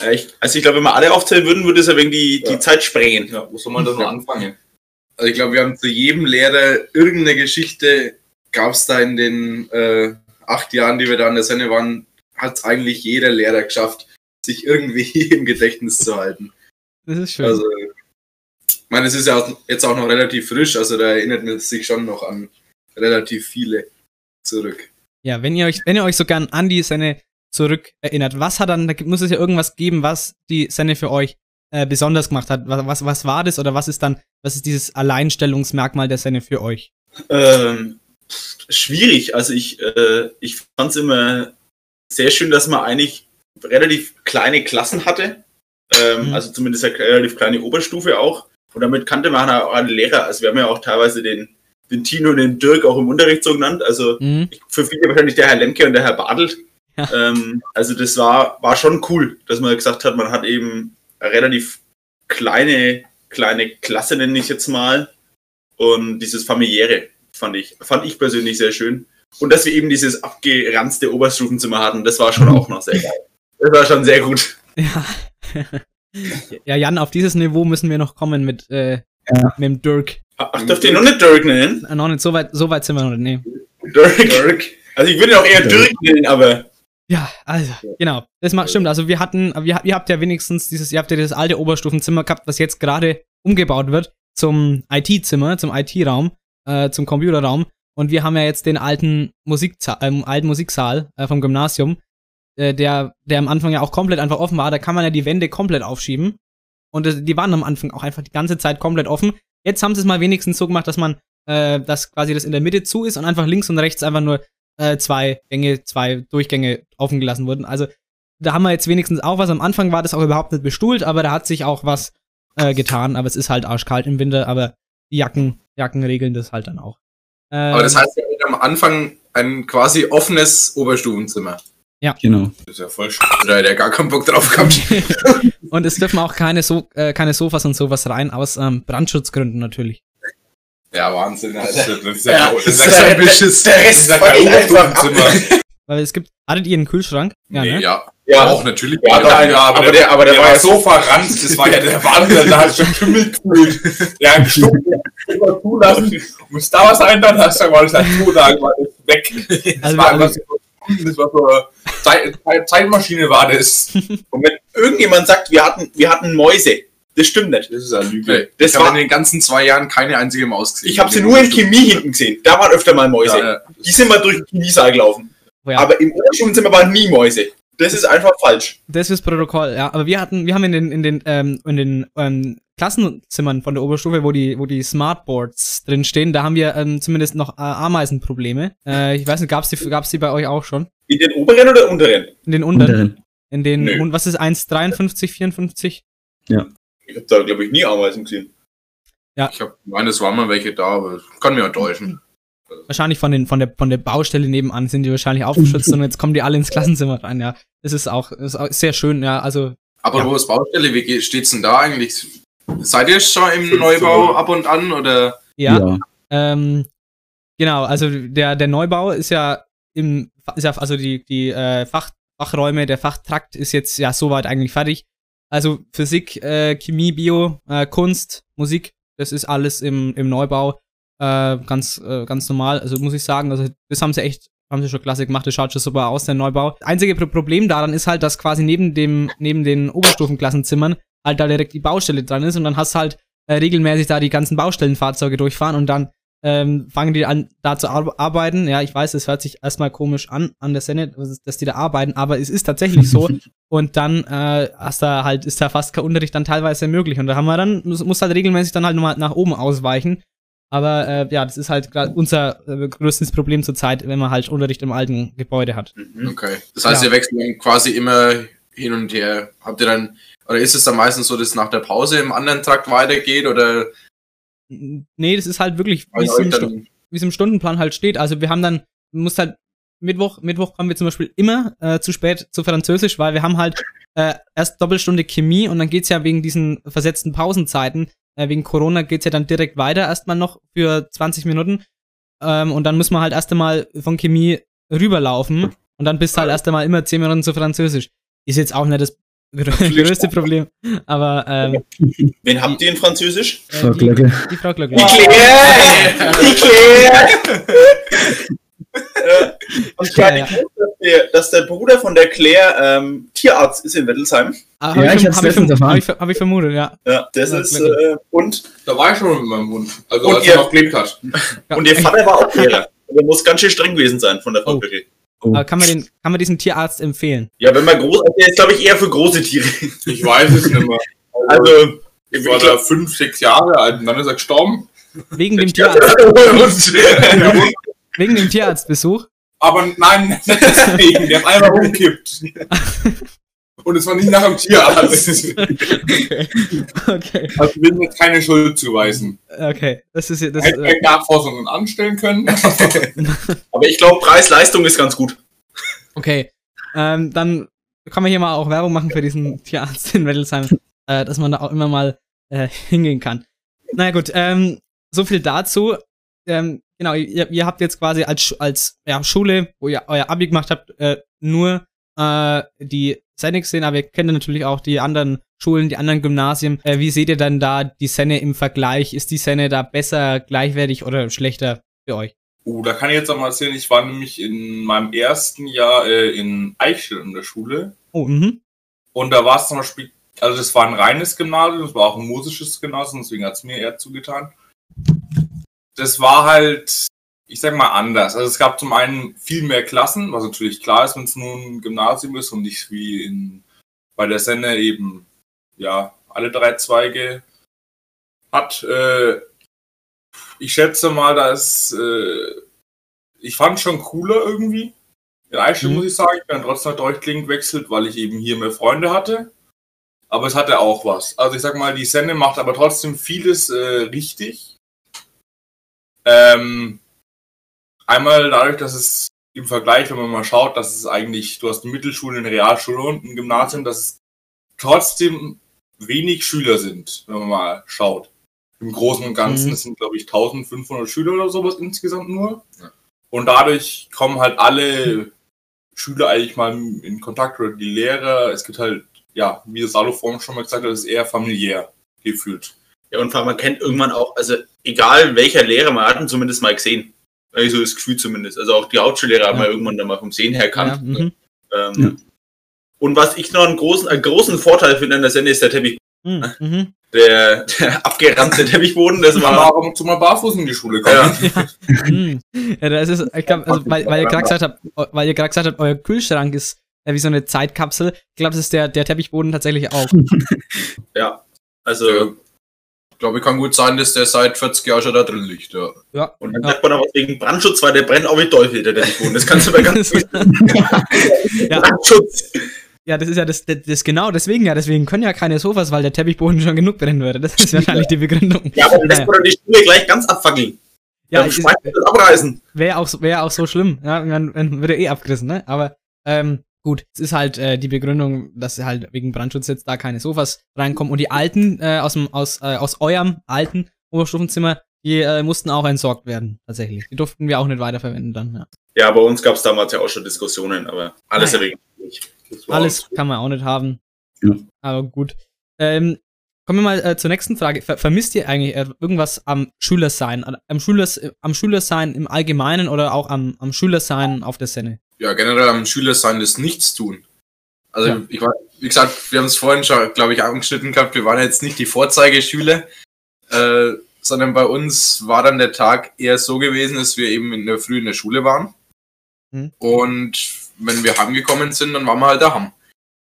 Äh, ich, also ich glaube, wenn wir alle aufzählen würden, würde es ja wegen die, die Zeit sprengen. Ja, wo soll man da noch anfangen? Also ich glaube, wir haben zu jedem Lehrer irgendeine Geschichte, gab es da in den äh, acht Jahren, die wir da an der Senne waren, hat eigentlich jeder Lehrer geschafft, sich irgendwie [laughs] im Gedächtnis zu halten. Das ist schön. Also, ich meine, es ist ja jetzt auch noch relativ frisch, also da erinnert man sich schon noch an relativ viele zurück. Ja, wenn ihr euch, wenn ihr euch so gern an die Senne zurück erinnert, was hat dann, da muss es ja irgendwas geben, was die Senne für euch äh, besonders gemacht hat. Was, was, was war das oder was ist dann, was ist dieses Alleinstellungsmerkmal der Senne für euch? Ähm, schwierig. Also ich, äh, ich fand es immer sehr schön, dass man eigentlich relativ kleine Klassen hatte. Ähm, Mhm. Also zumindest eine relativ kleine Oberstufe auch. Und damit kannte man auch alle Lehrer. Also wir haben ja auch teilweise den, den Tino und den Dirk auch im Unterricht so genannt. Also Mhm. für viele wahrscheinlich der Herr Lemke und der Herr Bartelt. Ähm, also das war, war schon cool, dass man gesagt hat, man hat eben eine relativ kleine, kleine Klasse, nenne ich jetzt mal. Und dieses familiäre fand ich, fand ich persönlich sehr schön. Und dass wir eben dieses abgeranzte Oberstufenzimmer hatten, das war schon [laughs] auch noch sehr geil. Das war schon sehr gut. Ja. [laughs] ja, Jan, auf dieses Niveau müssen wir noch kommen mit, äh, mit dem Dirk. Ach, dürft ihr noch nicht Dirk nennen? Äh, noch nicht, so weit, so weit sind wir noch nicht. Nee. Dirk. Dirk. Also ich würde ihn auch eher Dirk nennen, aber Ja, also, genau. Das macht, stimmt. Also wir hatten, wir, ihr habt ja wenigstens dieses, ihr habt ja das alte Oberstufenzimmer gehabt, was jetzt gerade umgebaut wird zum IT-Zimmer, zum IT-Raum, äh, zum Computerraum. Und wir haben ja jetzt den alten, Musikza ähm, alten Musiksaal äh, vom Gymnasium, äh, der, der am Anfang ja auch komplett einfach offen war. Da kann man ja die Wände komplett aufschieben. Und die waren am Anfang auch einfach die ganze Zeit komplett offen. Jetzt haben sie es mal wenigstens so gemacht, dass man, äh, dass quasi das in der Mitte zu ist und einfach links und rechts einfach nur äh, zwei Gänge, zwei Durchgänge offen gelassen wurden. Also da haben wir jetzt wenigstens auch was. Am Anfang war das auch überhaupt nicht bestuhlt, aber da hat sich auch was äh, getan. Aber es ist halt arschkalt im Winter, aber die Jacken, Jacken regeln das halt dann auch. Ähm, Aber das heißt, wir hatten am Anfang ein quasi offenes Oberstufenzimmer. Ja. Genau. Das ist ja voll sch Da hätte er gar keinen Bock drauf gehabt. [laughs] und es dürfen auch keine, so äh, keine Sofas und sowas rein, aus ähm, Brandschutzgründen natürlich. Ja, Wahnsinn, Alter. Das ist ja, ja- das das ist ist ja ein Beschiss. der Rest Das ist einfach. Oberstufenzimmer. Weil es gibt, hattet ihr einen Kühlschrank? Ja, Nee, ne? ja. Ja. Auch natürlich. Ja, aber, ja, aber, der, aber der, war ja so verranzt, das war ja der Wahnsinn, da hat schon Schimmel gefühlt. Ja, ein Stück [laughs] immer zulassen. Muss da was ein, dann hast du mal das halt zulagen, war das weg. Das Also war einfach so, das war so, Zeit, Zeit- Zeitmaschine war das. [laughs] Und wenn irgendjemand sagt, wir hatten, wir hatten Mäuse, das stimmt nicht. Das ist eine Lüge. Das ich war- in den ganzen zwei Jahren keine einzige Maus gesehen. Ich habe sie nur in Chemie hinten gesehen. Da waren öfter mal Mäuse. Ja, ja. Die sind mal durch den Chemiesaal gelaufen. Ja. Aber im Oberstufenzimmer waren nie Mäuse. Das ist einfach falsch. Das ist Protokoll, ja. Aber wir hatten, wir haben in den, in den, ähm, in den ähm, Klassenzimmern von der Oberstufe, wo die, wo die Smartboards drin stehen, da haben wir ähm, zumindest noch äh, Ameisenprobleme. Äh, ich weiß nicht, gab's die, gab's die bei euch auch schon? In den oberen oder unteren? In den unteren? Unteren. In den, Nö. und was ist 1,53, 54? Ich habe da, glaube ich, nie Ameisen gesehen. Ja. Ich habe meines waren mal welche da, aber kann mir auch täuschen. Wahrscheinlich von, den, von, der, von der Baustelle nebenan sind die wahrscheinlich aufgeschützt und jetzt kommen die alle ins Klassenzimmer rein, ja. Das ist auch, ist auch sehr schön, ja. Also, Aber Ja. wo ist Baustelle? Wie steht's denn da eigentlich? Seid ihr schon im Neubau ab und an oder? ja. Ähm, genau, also der, der Neubau ist ja im, ist ja, also die, die äh, Fach, Fachräume, der Fachtrakt ist jetzt ja soweit eigentlich fertig. Also Physik, äh, Chemie, Bio, äh, Kunst, Musik, das ist alles im, im Neubau. Äh, ganz, äh, ganz normal. Also muss ich sagen, also das haben sie echt, haben sie schon klasse gemacht, das schaut schon super aus, der Neubau. Einzige Pro Problem daran ist halt, dass quasi neben dem, neben den Oberstufenklassenzimmern halt da direkt die Baustelle dran ist und dann hast halt äh, regelmäßig da die ganzen Baustellenfahrzeuge durchfahren und dann ähm, fangen die an, da zu ar arbeiten. Ja, ich weiß, es hört sich erstmal komisch an, an der Szene, dass die da arbeiten, aber es ist tatsächlich so. [laughs] und dann äh, hast da halt, ist da fast kein Unterricht dann teilweise möglich. Und da haben wir dann, muss, muss halt regelmäßig dann halt nochmal nach oben ausweichen. Aber äh, ja, das ist halt unser äh, größtes Problem zurzeit, wenn man halt Unterricht im alten Gebäude hat. Okay. Das heißt, Ja. ihr wechselt dann quasi immer hin und her. Habt ihr dann, oder ist es dann meistens so, dass nach der Pause im anderen Trakt weitergeht oder? Nee, das ist halt wirklich, wie Also es, im es im Stundenplan halt steht. Also wir haben dann, du musst halt Mittwoch, Mittwoch kommen wir zum Beispiel immer äh, zu spät zu Französisch, weil wir haben halt äh, erst Doppelstunde Chemie und dann geht's ja wegen diesen versetzten Pausenzeiten, äh, wegen Corona geht's ja dann direkt weiter erstmal noch für 20 Minuten. Ähm, und dann müssen wir halt erst einmal von Chemie rüberlaufen und dann bist du halt erst einmal immer 10 Minuten zu Französisch. Ist jetzt auch nicht das größte Problem. Aber ähm, Wen habt ihr in Französisch? Frau Glöcke. die Frau Glöckler. Die Claire! [laughs] Äh, Und Claire, gar nicht gewusst, dass der, dass der Bruder von der Claire ähm, Tierarzt ist in Wettelsheim. Ah, Ja, hab ich hab's hab letztens verm- erfahren. hab ich, hab ich vermutet, ja. Ja, das Ja, ist äh, und Da war ich schon mit meinem Mund. Also Und als ihr- er noch gelebt hat. und ihr [laughs] Vater war auch Lehrer. Der muss ganz schön streng gewesen sein von der Frau Oh. Glöcke. Aber kann man, den, kann man diesen Tierarzt empfehlen? Ja, wenn man groß, der ist glaube ich eher für große Tiere. Ich weiß es nicht mehr. Also Ich war da fünf, sechs Jahre alt und dann ist er gestorben. Wegen dem [laughs] Tierarzt, wegen dem Tierarztbesuch? aber nein, nicht [laughs] deswegen. Der hat einfach umkippt. [laughs] Und es war nicht nach dem Tierarzt. [laughs] Okay. okay. Also ich will mir keine Schuld zuweisen. Okay. Das ist ja- das. Hätte Äh, Nachforschungen anstellen können. [laughs] Aber ich glaube, Preis-Leistung ist ganz gut. okay. Ähm, dann kann man hier mal auch Werbung machen für diesen Tierarzt in Wettelsheim, äh, dass man da auch immer mal äh, hingehen kann. Naja gut, ähm, so viel dazu. Ähm, genau, ihr, ihr habt jetzt quasi als, als ja, Schule, wo ihr euer Abi gemacht habt, äh, nur äh, die Senne gesehen, aber ihr kennt ja natürlich auch die anderen Schulen, die anderen Gymnasien. Äh, wie seht ihr dann da die Senne im Vergleich? Ist die Senne da besser, gleichwertig oder schlechter für euch? Uh, da kann ich jetzt auch mal erzählen, ich war nämlich in meinem ersten Jahr äh, in Eichstätt in der Schule. Oh, mhm. Und da war es zum Beispiel, also das war ein reines Gymnasium, das war auch ein musisches Gymnasium, deswegen hat es mir eher zugetan. Das war halt, ich sag mal, anders. Also es gab zum einen viel mehr Klassen, was natürlich klar ist, wenn es nur ein Gymnasium ist und nicht wie in, bei der Senne eben, ja, alle drei Zweige hat. Äh, ich schätze mal, dass äh, ich fand schon cooler irgendwie. In Eichstätt Mhm. muss ich sagen, ich bin dann trotzdem nach Deutschland gewechselt, weil ich eben hier mehr Freunde hatte. Aber es hatte auch was. Also ich sag mal, die Sende macht aber trotzdem vieles äh, richtig. Ähm, einmal dadurch, dass es im Vergleich, wenn man mal schaut, dass es eigentlich, du hast eine Mittelschule, eine Realschule und ein Gymnasium, dass es trotzdem wenig Schüler sind, wenn man mal schaut. Im Großen und Ganzen, Mhm. es sind glaube ich 1500 Schüler oder sowas insgesamt nur. Und dadurch kommen halt alle Schüler eigentlich mal in Kontakt oder die Lehrer. Es gibt halt, ja, wie das Salo vorhin schon mal gesagt hat, es ist eher familiär gefühlt. Ja, und vor allem, man kennt irgendwann auch, also egal welcher Lehrer, man hat ihn zumindest mal gesehen. Also das Gefühl zumindest. Also auch die Hauptschullehrer hat Ja. man irgendwann dann mal vom Sehen her Ja, erkannt. mhm. Ähm, Und was ich noch einen großen, einen großen Vorteil finde an der Sende ist der Teppich. Mhm. Mhm. Der, der abgeranzte Teppichboden, das war. war ab und zu mal barfuß in die Schule kommen. Ja. [laughs] Hm. ja, das ist, ich glaube, also, weil, weil ihr gerade gesagt habt, weil ihr gerade gesagt habt, euer Kühlschrank ist ja wie so eine Zeitkapsel. Ich glaube, das ist der, der Teppichboden tatsächlich auch. ja. Also, Ich glaube, kann gut sein, dass der seit 40 Jahren schon da drin liegt. Ja. Ja. und dann sagt man auch was wegen Brandschutz, weil der brennt auch wie Teufel, der Teppichboden. Das kannst du mir ganz [laughs] ja, Brandschutz. Ja, das ist ja das, das, das genau, deswegen ja, deswegen können ja keine Sofas, weil der Teppichboden schon genug brennen würde. Das ist wahrscheinlich die Begründung. Ja, aber dann lässt man doch die Schule gleich ganz abfackeln. Ja, Dann ich- abreißen. Wäre auch, so- wär auch so schlimm. Ja, man, man würde eh abgerissen, ne? Aber ähm, gut, es ist halt äh, die Begründung, dass halt wegen Brandschutz jetzt da keine Sofas reinkommen. Und die alten äh, aus, dem, aus, äh, aus eurem alten Oberstufenzimmer, die äh, mussten auch entsorgt werden, tatsächlich. Die durften wir auch nicht weiterverwenden dann. Ja. Ja, bei uns gab es damals ja auch schon Diskussionen, aber alles. Das war Alles kann man auch nicht haben. Ja. Aber gut. Ähm, kommen wir mal äh, zur nächsten Frage. Ver vermisst ihr eigentlich äh, irgendwas am Schülersein? Am, Schülers, am Schülersein im Allgemeinen oder auch am, am Schülersein auf der Szene? Ja, generell am Schüler sein das Nichtstun. Also, Ja. ich war, wie gesagt, wir haben es vorhin schon, glaube ich, angeschnitten gehabt, wir waren jetzt nicht die Vorzeigeschüler, äh, sondern bei uns war dann der Tag eher so gewesen, dass wir eben in der Früh in der Schule waren. Mhm. Und wenn wir heimgekommen sind, dann waren wir halt daheim.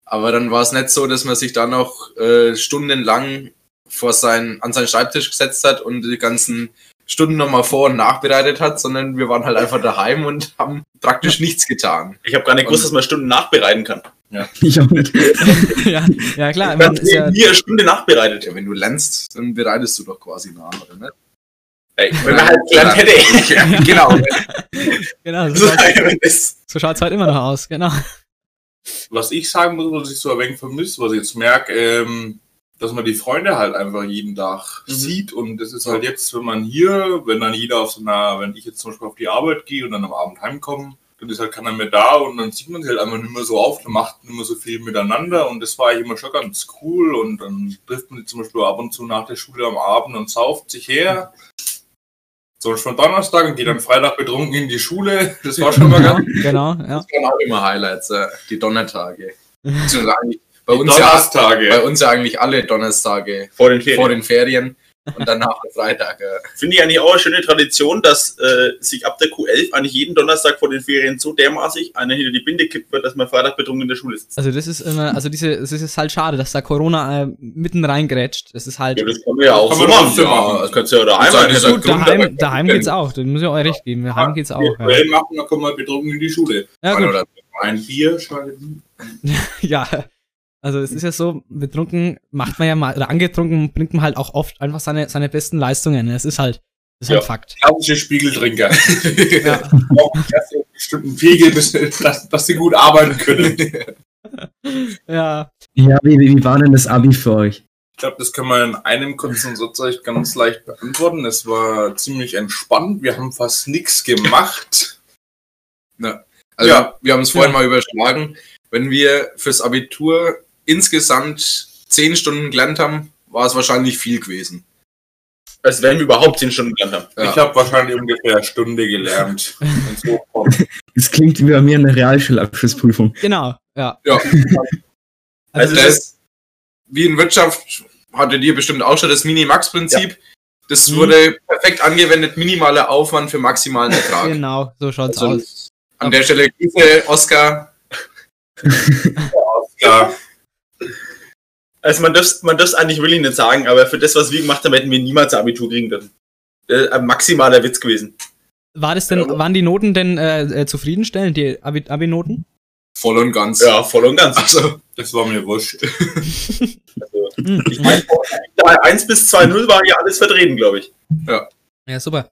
Aber dann war es nicht so, dass man sich da noch äh, stundenlang vor sein, an seinen Schreibtisch gesetzt hat und die ganzen Stunden nochmal vor- und nachbereitet hat, sondern wir waren halt einfach daheim und haben praktisch nichts getan. Ich habe gar nicht gewusst, dass man Stunden nachbereiten kann. Ja. [laughs] Ich auch nicht. [laughs] ja, ja, klar. Ich Man ist ja, nie eine Stunde nachbereitet. Ja, wenn du lernst, dann bereitest du doch quasi nach, oder nicht? Ey, wenn man halt gelernt hätte. Ja, [laughs] genau. genau, so So, so schaut's halt immer noch aus, genau. Was ich sagen muss, was ich so ein wenig vermisse, was ich jetzt merke, ähm, dass man die Freunde halt einfach jeden Tag Mhm. sieht und das ist halt jetzt, wenn man hier, wenn dann jeder auf so einer, wenn ich jetzt zum Beispiel auf die Arbeit gehe und dann am Abend heimkomme, dann ist halt keiner mehr da und dann sieht man sich halt einfach nicht mehr so auf, dann macht nicht mehr so viel miteinander und das war eigentlich immer schon ganz cool und dann trifft man sich zum Beispiel ab und zu nach der Schule am Abend und sauft sich her. Zum Beispiel am Donnerstag und geht dann Freitag betrunken in die Schule. Das war schon mal [laughs] ganz genau, ja. Das waren auch immer Highlights, äh, die Donnertage. [laughs] Eigentlich bei uns, ja, Donnerstage. bei uns ja eigentlich alle Donnerstage Vor den Ferien. vor den Ferien und danach der Freitag. Äh. Finde ich eigentlich auch eine schöne Tradition, dass äh, sich ab der Q11 eigentlich jeden Donnerstag vor den Ferien so dermaßig einer hinter die Binde kippt wird, dass man Freitag betrunken in der Schule sitzt. Also das ist immer, also diese, es ist halt schade, dass da Corona äh, mitten reingrätscht. Das ist halt. Ja, das kann man ja auch so machen. Ja, das kannst du ja daheim machen. Gut, Grund, daheim, aber- daheim geht's auch. Da muss ich auch recht geben. Daheim geht's auch. Ja, Virtuell machen, dann kommen wir betrunken in die Schule. ja Ein gut. oder Ein Bier, schalten. [laughs] Ja. Also es ist ja so, betrunken macht man ja mal, oder angetrunken bringt man halt auch oft einfach seine, seine besten Leistungen. Es ist halt, das ist halt Ja. Fakt. Klassische Spiegeltrinker. [laughs] Ja. [laughs] Einen bestimmten Pegel, dass, dass sie gut arbeiten können. [laughs] ja. Ja, wie, wie war denn das Abi für euch? Ich glaube, das kann man in einem kurzen Satz euch ganz leicht beantworten. Es war ziemlich entspannt. Wir haben fast nichts gemacht. Ja. Also Ja. wir haben es vorhin Ja. mal überschlagen. Wenn wir fürs Abitur insgesamt zehn Stunden gelernt haben, war es wahrscheinlich viel gewesen. Als wenn wir überhaupt 10 Stunden gelernt haben. Ja. Ich habe wahrscheinlich ungefähr eine Stunde gelernt. [laughs] Das klingt wie bei mir in der Realschulabschlussprüfung. Genau, ja. Ja. Also, Also das, wie in Wirtschaft hattet ihr bestimmt auch schon das Mini-Max-Prinzip. Das Mhm. wurde perfekt angewendet, minimaler Aufwand für maximalen Ertrag. genau, so schaut's Also, aus. An der Stelle Grüße, Oscar. [laughs] Ja, Also man darf man darf's eigentlich wirklich nicht sagen, aber für das, was wir gemacht haben, hätten wir niemals ein Abitur kriegen dürfen. Äh, ein maximaler Witz gewesen. War das denn, waren die Noten denn äh, äh, zufriedenstellend, die Abi- Abi-Noten? Voll und ganz. Ja, voll und ganz. Also, das war mir wurscht. [laughs] Hm. Ich meine, 1 bis 2-0 war ja alles vertreten, glaube ich. Ja, super.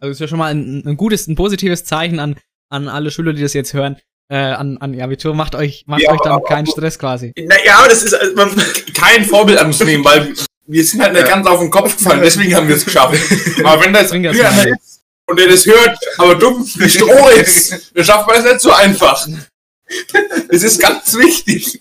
Also ist ja schon mal ein, ein gutes, ein positives Zeichen an, an alle Schüler, die das jetzt hören. Äh, an, an ihr Abitur macht euch, macht Ja, euch dann aber- keinen Stress quasi. Naja, aber das ist, also man, Kein Vorbild an uns nehmen, weil wir sind halt nicht ganz auf den Kopf gefallen, deswegen haben wir es geschafft. [laughs] Aber wenn da jetzt ist und der das hört, aber dumm nicht roh [laughs] ist, dann schafft man es nicht so einfach. Das ist ganz wichtig.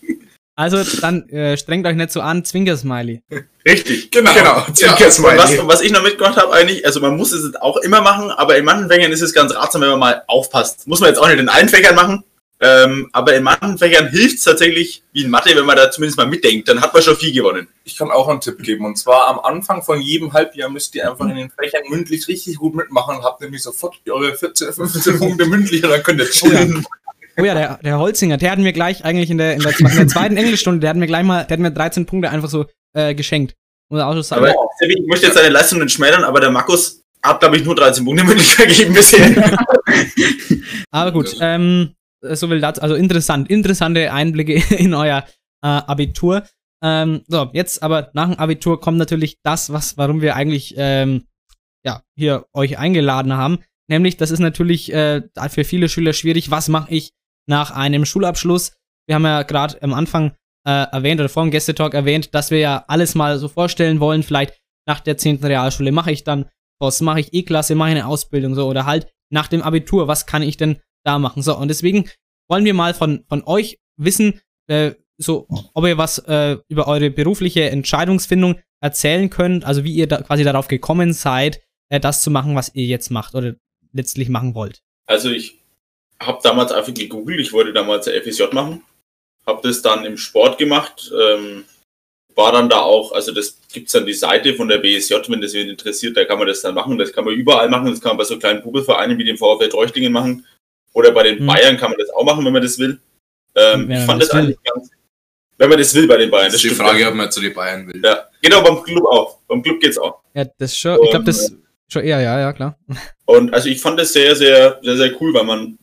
Also dann äh, strengt euch nicht so an, Zwinker-Smiley. richtig. Genau. genau. Ja, Zwinker und Smiley. was, was ich noch mitgemacht habe eigentlich, also man muss es auch immer machen, aber in manchen Fächern ist es ganz ratsam, wenn man mal aufpasst. Muss man jetzt auch nicht in allen Fächern machen, ähm, aber in manchen Fächern hilft es tatsächlich, wie in Mathe, wenn man da zumindest mal mitdenkt, dann hat man schon viel gewonnen. Ich kann auch einen Tipp geben. Und zwar am Anfang von jedem Halbjahr müsst ihr einfach in den Fächern mündlich richtig gut mitmachen und habt nämlich sofort eure 14, 15 Punkte mündlich und dann könnt ihr [laughs] chillen. Oh ja, der, der Holzinger, der hat mir gleich eigentlich in der, in der, in der zweiten Englischstunde, der hat mir gleich mal, der hat mir 13 Punkte einfach so äh, geschenkt. Muss auch so sagen. Aber Sebi, ich möchte jetzt seine Leistung nicht schmälern, aber der Markus hat, glaube ich, nur 13 Punkte mündlich [laughs] vergeben bisher. [laughs] Aber gut, ähm, äh, so will dazu, also interessant, interessante Einblicke [laughs] in euer äh, Abitur. Ähm, so, jetzt aber nach dem Abitur kommt natürlich das, was, warum wir eigentlich ähm, ja, hier euch eingeladen haben. Nämlich, das ist natürlich äh, für viele Schüler schwierig. Was mache ich nach einem Schulabschluss? Wir haben ja gerade am Anfang äh, erwähnt oder vor dem Gästetalk erwähnt, dass wir ja alles mal so vorstellen wollen. Vielleicht nach der 10. Realschule mache ich dann was, mache ich E-Klasse, mache ich eine Ausbildung so oder halt nach dem Abitur, was kann ich denn da machen? So, und deswegen wollen wir mal von, von euch wissen, äh, so, ob ihr was äh, über eure berufliche Entscheidungsfindung erzählen könnt, also wie ihr da quasi darauf gekommen seid, äh, das zu machen, was ihr jetzt macht oder letztlich machen wollt. Also ich habe damals einfach gegoogelt, ich wollte damals FSJ machen, habe das dann im Sport gemacht, ähm, war dann da auch, also das gibt's dann die Seite von der BSJ, wenn das wen interessiert, da kann man das dann machen, das kann man überall machen, das kann man bei so kleinen Puppelvereinen wie dem VfL Treuchtlingen machen oder bei den Hm. Bayern kann man das auch machen, wenn man das will. Ähm, ich fand das das eigentlich ganz, wenn man das will bei den Bayern. Das ist die Frage, ja. ob man zu den Bayern will. Ja, genau, beim Club auch. Beim Club geht's auch. Ja, das schon, ich glaube, das schon eher, ja, ja, klar. Und also ich fand das sehr, sehr, sehr, sehr cool, weil man,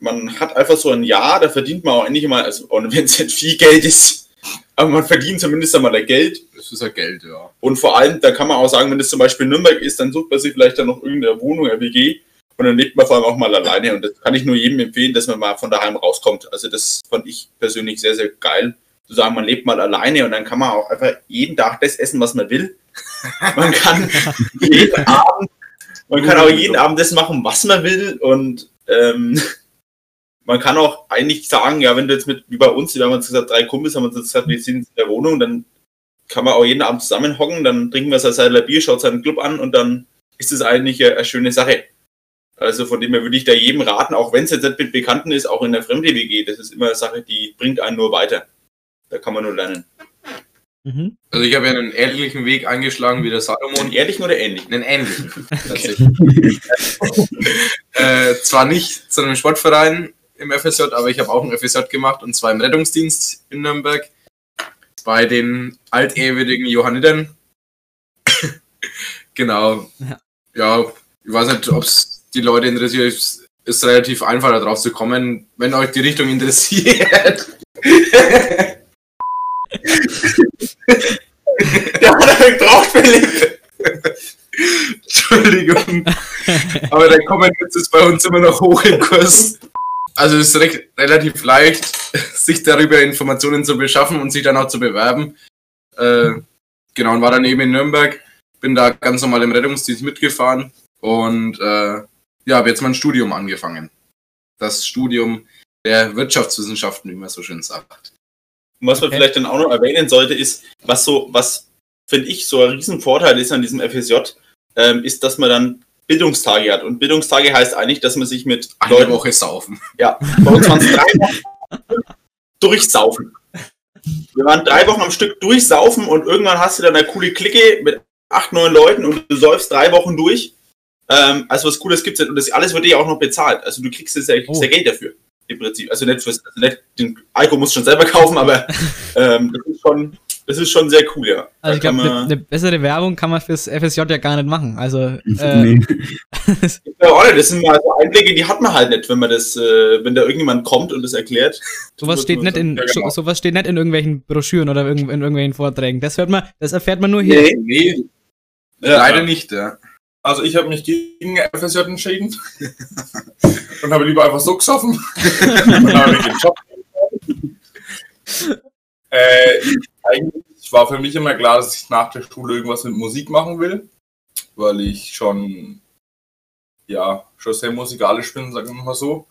man hat einfach so ein Jahr, da verdient man auch endlich mal, also und wenn es nicht viel Geld ist, aber man verdient zumindest einmal der Geld. Das ist ja Geld, ja. Und vor allem, da kann man auch sagen, wenn es zum Beispiel Nürnberg ist, dann sucht man sich vielleicht dann noch irgendeine Wohnung, eine WG, und dann lebt man vor allem auch mal alleine. Und das kann ich nur jedem empfehlen, dass man mal von daheim rauskommt. Also das fand ich persönlich sehr, sehr geil, zu sagen, man lebt mal alleine und dann kann man auch einfach jeden Tag das essen, was man will. [laughs] Man kann jeden Abend, man kann auch jeden Abend das machen, was man will. Und ähm, [laughs] man kann auch eigentlich sagen, ja, wenn du jetzt mit, wie bei uns, wir haben uns gesagt, drei Kumpels haben uns gesagt, wir sind in der Wohnung, dann kann man auch jeden Abend zusammenhocken, dann trinken wir sein Bier, schaut seinen Club an und dann ist es eigentlich eine, eine schöne Sache. Also von dem her würde ich da jedem raten, auch wenn es jetzt nicht mit Bekannten ist, auch in der fremde WG, das ist immer eine Sache, die bringt einen nur weiter. Da kann man nur lernen. Mhm. Also ich habe ja einen ähnlichen Weg eingeschlagen wie der Salomon. Einen ehrlichen oder ähnlichen? Einen ähnlichen. [laughs] tatsächlich. äh, zwar nicht zu einem Sportverein im FSJ, aber ich habe auch ein FSJ gemacht und zwar im Rettungsdienst in Nürnberg bei den altehrwürdigen Johannitern. [laughs] genau. Ja. Ja, ich weiß nicht, ob es die Leute interessiert. Es ist relativ einfach darauf zu kommen, wenn euch die Richtung interessiert. Der hat einen draufgelegt. Entschuldigung. Aber der Kommentar ist bei uns immer noch hoch im Kurs. Also es ist recht, relativ leicht, sich darüber Informationen zu beschaffen und sich dann auch zu bewerben. Äh, genau, und war dann eben in Nürnberg, bin da ganz normal im Rettungsdienst mitgefahren und äh, ja, habe jetzt mein Studium angefangen. Das Studium der Wirtschaftswissenschaften, wie man so schön sagt. Und was man Okay. vielleicht dann auch noch erwähnen sollte, ist, was so, was finde ich so ein Riesenvorteil ist an diesem FSJ, ähm, ist, dass man dann Bildungstage hat. Und Bildungstage heißt eigentlich, dass man sich mit Eine Leuten, Woche saufen. ja, bei uns waren es drei Wochen durchsaufen. Wir waren drei Wochen am Stück durchsaufen und irgendwann hast du dann eine coole Clique mit acht, neun Leuten und du säufst drei Wochen durch. Ähm, also was Cooles gibt's nicht. Und das alles wird dir auch noch bezahlt. Also du kriegst ja, ja Oh. Geld dafür. Im Prinzip. Also nicht fürs, also nicht, den Alkohol musst du schon selber [laughs] kaufen, aber [laughs] ähm, das ist schon, das ist schon sehr cool, ja. Also ich Da kann glaube, eine ne bessere Werbung kann man fürs FSJ ja gar nicht machen. Also, [laughs] äh, Nee. Ja, das sind mal so Einblicke, die hat man halt nicht, wenn man das, äh, wenn da irgendjemand kommt und das erklärt. sowas steht nicht in. Ja, genau. so, sowas steht nicht in irgendwelchen Broschüren oder in, in irgendwelchen Vorträgen. Das hört man, das erfährt man nur hier. Nee. Nee, Ja, leider ja. nicht, ja. Also ich habe mich gegen FSJ entschieden und habe lieber einfach so gesoffen. und äh, eigentlich war für mich immer klar, dass ich nach der Schule irgendwas mit Musik machen will, weil ich schon ja schon sehr musikalisch bin, sagen wir mal so.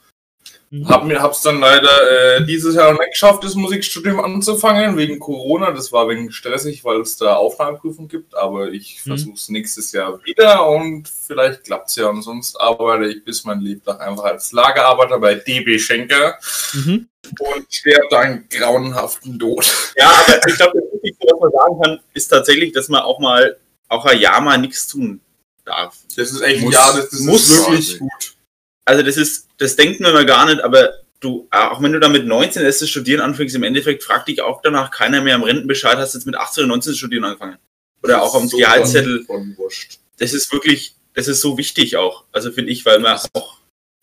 Mhm. Hab mir hab's dann leider äh, dieses Jahr noch nicht geschafft, das Musikstudium anzufangen, wegen Corona. Das war wegen stressig, weil es da Aufnahmeprüfung gibt, aber ich Mhm. versuch's nächstes Jahr wieder und vielleicht klappt's ja. Und sonst arbeite ich bis mein Lebtag einfach als Lagerarbeiter bei DB Schenker Mhm. und sterbe da einen grauenhaften Tod. Ja, aber ich glaube, das Wichtigste, was man sagen kann, ist tatsächlich, dass man auch mal, auch ein Jahr mal nichts tun darf. Das ist echt, Muss- ja, das, das muss ist wirklich quasi. gut. Also das ist, das denkt man immer gar nicht, aber du, auch wenn du da mit 19 erst das Studieren anfängst, im Endeffekt fragt dich auch danach keiner mehr am Rentenbescheid, hast du jetzt mit 18 oder 19 das Studieren angefangen. Oder auch am So Gehaltszettel. Das ist wirklich, das ist so wichtig auch. Also finde ich, weil man auch,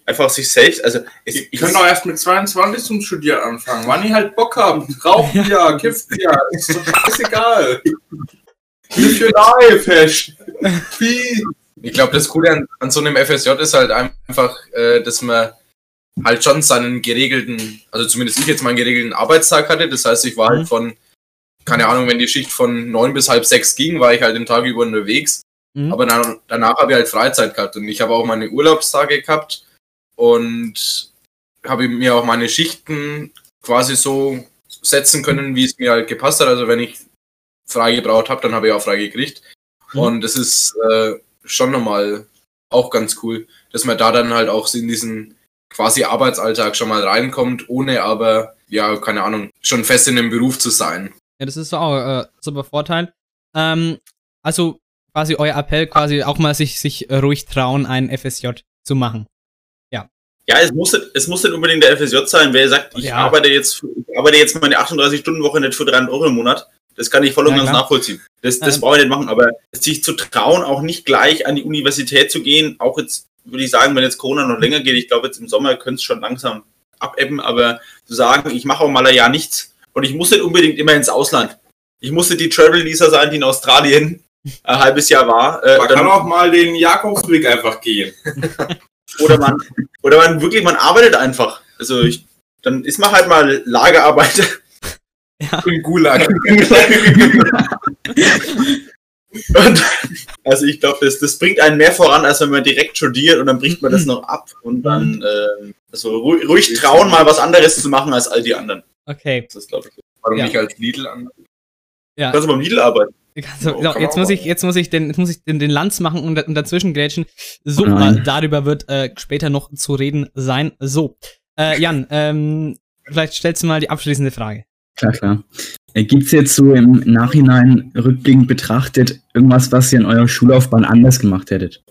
einfach sich selbst, also es, Ich können doch erst mit 22 zum Studieren anfangen. Wann die halt Bock haben. Rauchen ja, kiffen ja. Ist doch scheißegal. [laughs] Live your life, Hash. Wie? Ich glaube, das Coole an, an so einem FSJ ist halt einfach, äh, dass man halt schon seinen geregelten, also zumindest ich jetzt meinen geregelten Arbeitstag hatte. Das heißt, ich war halt von, keine Ahnung, wenn die Schicht von neun bis halb sechs ging, war ich halt den Tag über unterwegs. Mhm. Aber dann, danach habe ich halt Freizeit gehabt und ich habe auch meine Urlaubstage gehabt und habe mir auch meine Schichten quasi so setzen können, wie es mir halt gepasst hat. Also wenn ich frei gebraucht habe, dann habe ich auch frei gekriegt. Mhm. Und das ist äh, schon nochmal auch ganz cool, dass man da dann halt auch in diesen quasi Arbeitsalltag schon mal reinkommt, ohne aber, ja, keine Ahnung, schon fest in dem Beruf zu sein. Ja, das ist auch äh, super Vorteil. Ähm, also quasi euer Appell, quasi auch mal sich, sich ruhig trauen, ein FSJ zu machen. Ja. Ja, es muss, nicht- es muss nicht unbedingt der FSJ sein. Wer sagt, ich Ja. arbeite jetzt, ich arbeite jetzt meine 38-Stunden-Woche nicht für 300 Euro im Monat, das kann ich voll und Ja, ganz klar. nachvollziehen. Das, das Ähm. brauche ich nicht machen, aber sich zu trauen, auch nicht gleich an die Universität zu gehen, auch jetzt würde ich sagen, wenn jetzt Corona noch länger geht, ich glaube jetzt im Sommer könnte es schon langsam abebben, aber zu sagen, ich mache auch mal ein Jahr nichts und ich muss nicht unbedingt immer ins Ausland. Ich musste die Travel Lisa sein, die in Australien ein halbes Jahr war. Äh, Man dann- kann auch mal den Jakobsweg einfach gehen. [laughs] oder man, oder man wirklich, man arbeitet einfach. Also ich, dann ist man halt mal Lagerarbeiter. Im Gulag. Und, [laughs] also ich glaube, das, das bringt einen mehr voran, als wenn man direkt studiert und dann bricht man das noch ab und dann ähm, also ruhig, ruhig trauen, mal was anderes zu machen als all die anderen. Okay. Das ist, glaube ich. Warum Ja. nicht als Lidl an? Ja. Kannst du beim Lidl arbeiten? Also, Oh, so, kann jetzt muss ich, jetzt muss ich den, jetzt muss ich den, den Lanz machen und, und dazwischen grätschen. So, Nein. äh, darüber wird äh, später noch zu reden sein. So, äh, Jan, ähm, vielleicht stellst du mal die abschließende Frage. Klar, klar. Gibt es jetzt so im Nachhinein rückblickend betrachtet irgendwas, was ihr in eurer Schullaufbahn anders gemacht hättet?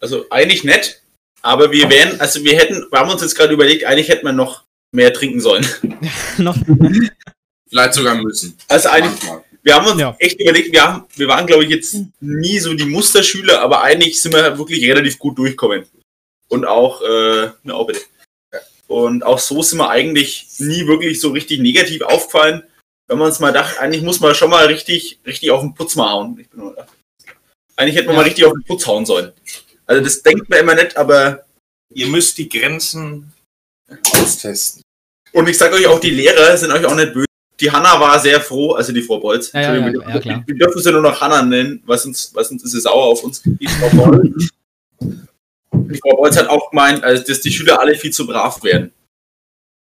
Also eigentlich nett, aber wir wären, also wir hätten, wir haben uns jetzt gerade überlegt, eigentlich hätten wir noch mehr trinken sollen. [laughs] noch? [laughs] Vielleicht sogar müssen. Also eigentlich, Manchmal. wir haben uns echt überlegt, wir, haben, wir waren, glaube ich, jetzt nie so die Musterschüler, aber eigentlich sind wir wirklich relativ gut durchkommen. Und auch, äh, ja, auch bitte. Und auch so sind wir eigentlich nie wirklich so richtig negativ aufgefallen. Wenn man uns mal dachte, eigentlich muss man schon mal richtig, richtig auf den Putz mal hauen. Ich bin nur da. Eigentlich hätte man Ja. mal richtig auf den Putz hauen sollen. Also das denkt man immer nicht, aber. Ihr müsst die Grenzen austesten. Und ich sage euch auch, die Lehrer sind euch auch nicht böse. Die Hanna war sehr froh, also die Frau Bolz. Ja, ja, Entschuldigung, ja, ja, klar. Wir dürfen sie nur noch Hanna nennen, weil sonst, weil sonst ist sie sauer auf uns. [laughs] Frau Bolz, hat auch gemeint, also, dass die Schüler alle viel zu brav werden.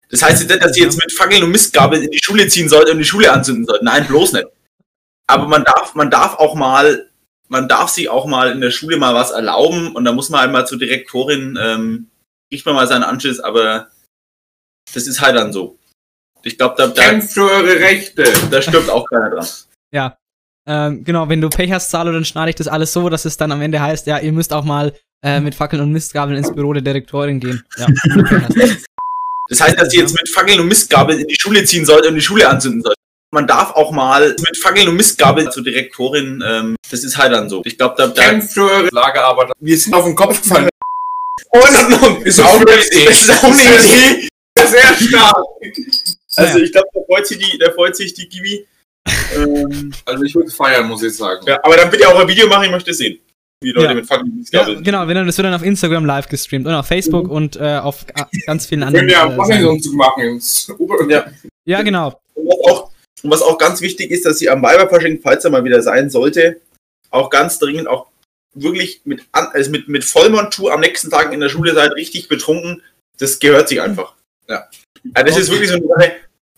Das heißt jetzt nicht, dass sie jetzt mit Fackeln und Mistgabeln in die Schule ziehen sollten und die Schule anzünden sollten. Nein, bloß nicht. Aber man darf, man darf auch mal, man darf sich auch mal in der Schule mal was erlauben und da muss man einmal zur Direktorin, ähm, kriegt man mal seinen Anschiss, aber das ist halt dann so. Ich glaube, da, da, Kämpft für eure Rechte. da stirbt auch keiner dran. Ja. Ähm, genau, wenn du Pech hast, Zalo, dann schneide ich das alles so, dass es dann am Ende heißt, ja, ihr müsst auch mal äh, mit Fackeln und Mistgabeln ins Büro der Direktorin gehen. Ja. [laughs] Das heißt, dass sie jetzt mit Fackeln und Mistgabeln in die Schule ziehen sollte und die Schule anzünden sollte. Man darf auch mal mit Fackeln und Mistgabeln zur Direktorin, ähm, das ist halt dann so. Ich glaube, da, da Lagerarbeiter. Wir sind auf den Kopf gefallen. [laughs] Ordnung Ist auch eine Idee. Ist auch eine Idee. Sehr stark. Also ich glaube, da freut sich die, da freut sich die Gibi. Ähm, Also ich würde feiern, muss ich sagen. ja, aber dann bitte auch ein Video machen, ich möchte sehen. Wie die Leute Ja. mit und ja, genau, wenn dann, das wird dann auf Instagram live gestreamt und auf Facebook und äh, auf äh, ganz vielen anderen. Können ja äh, Seiten. uns machen. Ober Ja. ja, genau. Und was auch, und was auch ganz wichtig ist, dass sie am Weiberfasching, falls er mal wieder sein sollte, auch ganz dringend auch wirklich mit, also mit, mit Vollmontur am nächsten Tag in der Schule seid, richtig betrunken, das gehört sich einfach. Ja. Also das ist wirklich so eine Sache,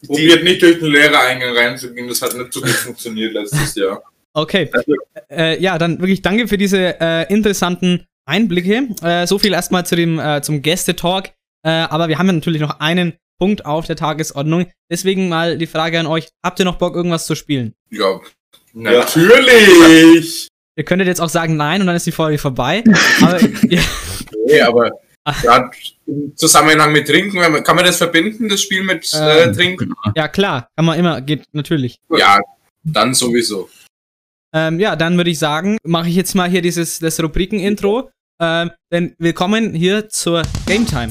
Probiert nicht durch den Lehrereingang reinzugehen, das hat nicht so gut [laughs] funktioniert letztes Jahr. Okay. Also Äh, ja, dann wirklich danke für diese äh, interessanten Einblicke. Äh, so viel erstmal zu dem, äh, zum Gästetalk. Äh, aber wir haben ja natürlich noch einen Punkt auf der Tagesordnung. Deswegen mal die Frage an euch: Habt ihr noch Bock, irgendwas zu spielen? Ja, natürlich. Ihr könntet jetzt auch sagen Nein und dann ist die Folge vorbei. [laughs] aber ja, Nee, aber gerade im Zusammenhang mit Trinken, kann man das verbinden, das Spiel mit äh, Ähm, Trinken? ja, klar, kann man immer, geht natürlich. Ja, dann sowieso. Ähm, ja, dann würde ich sagen, mache ich jetzt mal hier dieses das Rubriken-Intro ähm, denn willkommen hier zur Game Time.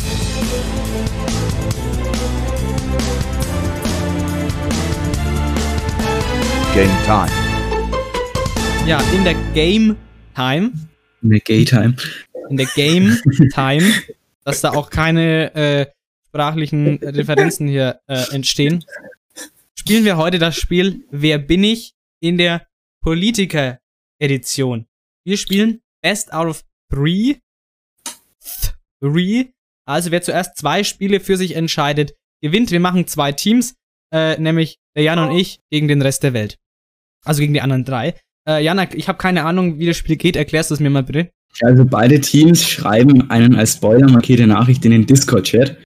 Game Time. Ja, in der Game Time. In der Gay Time. In der Game Time, dass da auch keine äh, sprachlichen Referenzen hier äh, entstehen, spielen wir heute das Spiel Wer bin ich in der Politiker-Edition. Wir spielen Best out of three. Three. Also wer zuerst zwei Spiele für sich entscheidet, gewinnt. Wir machen zwei Teams, äh, nämlich der Jan und ich gegen den Rest der Welt. Also gegen die anderen drei. Äh, Jana, ich habe keine Ahnung, wie das Spiel geht. Erklärst du es mir mal bitte? Also beide Teams schreiben einen als Spoiler markierte Nachricht in den Discord-Chat,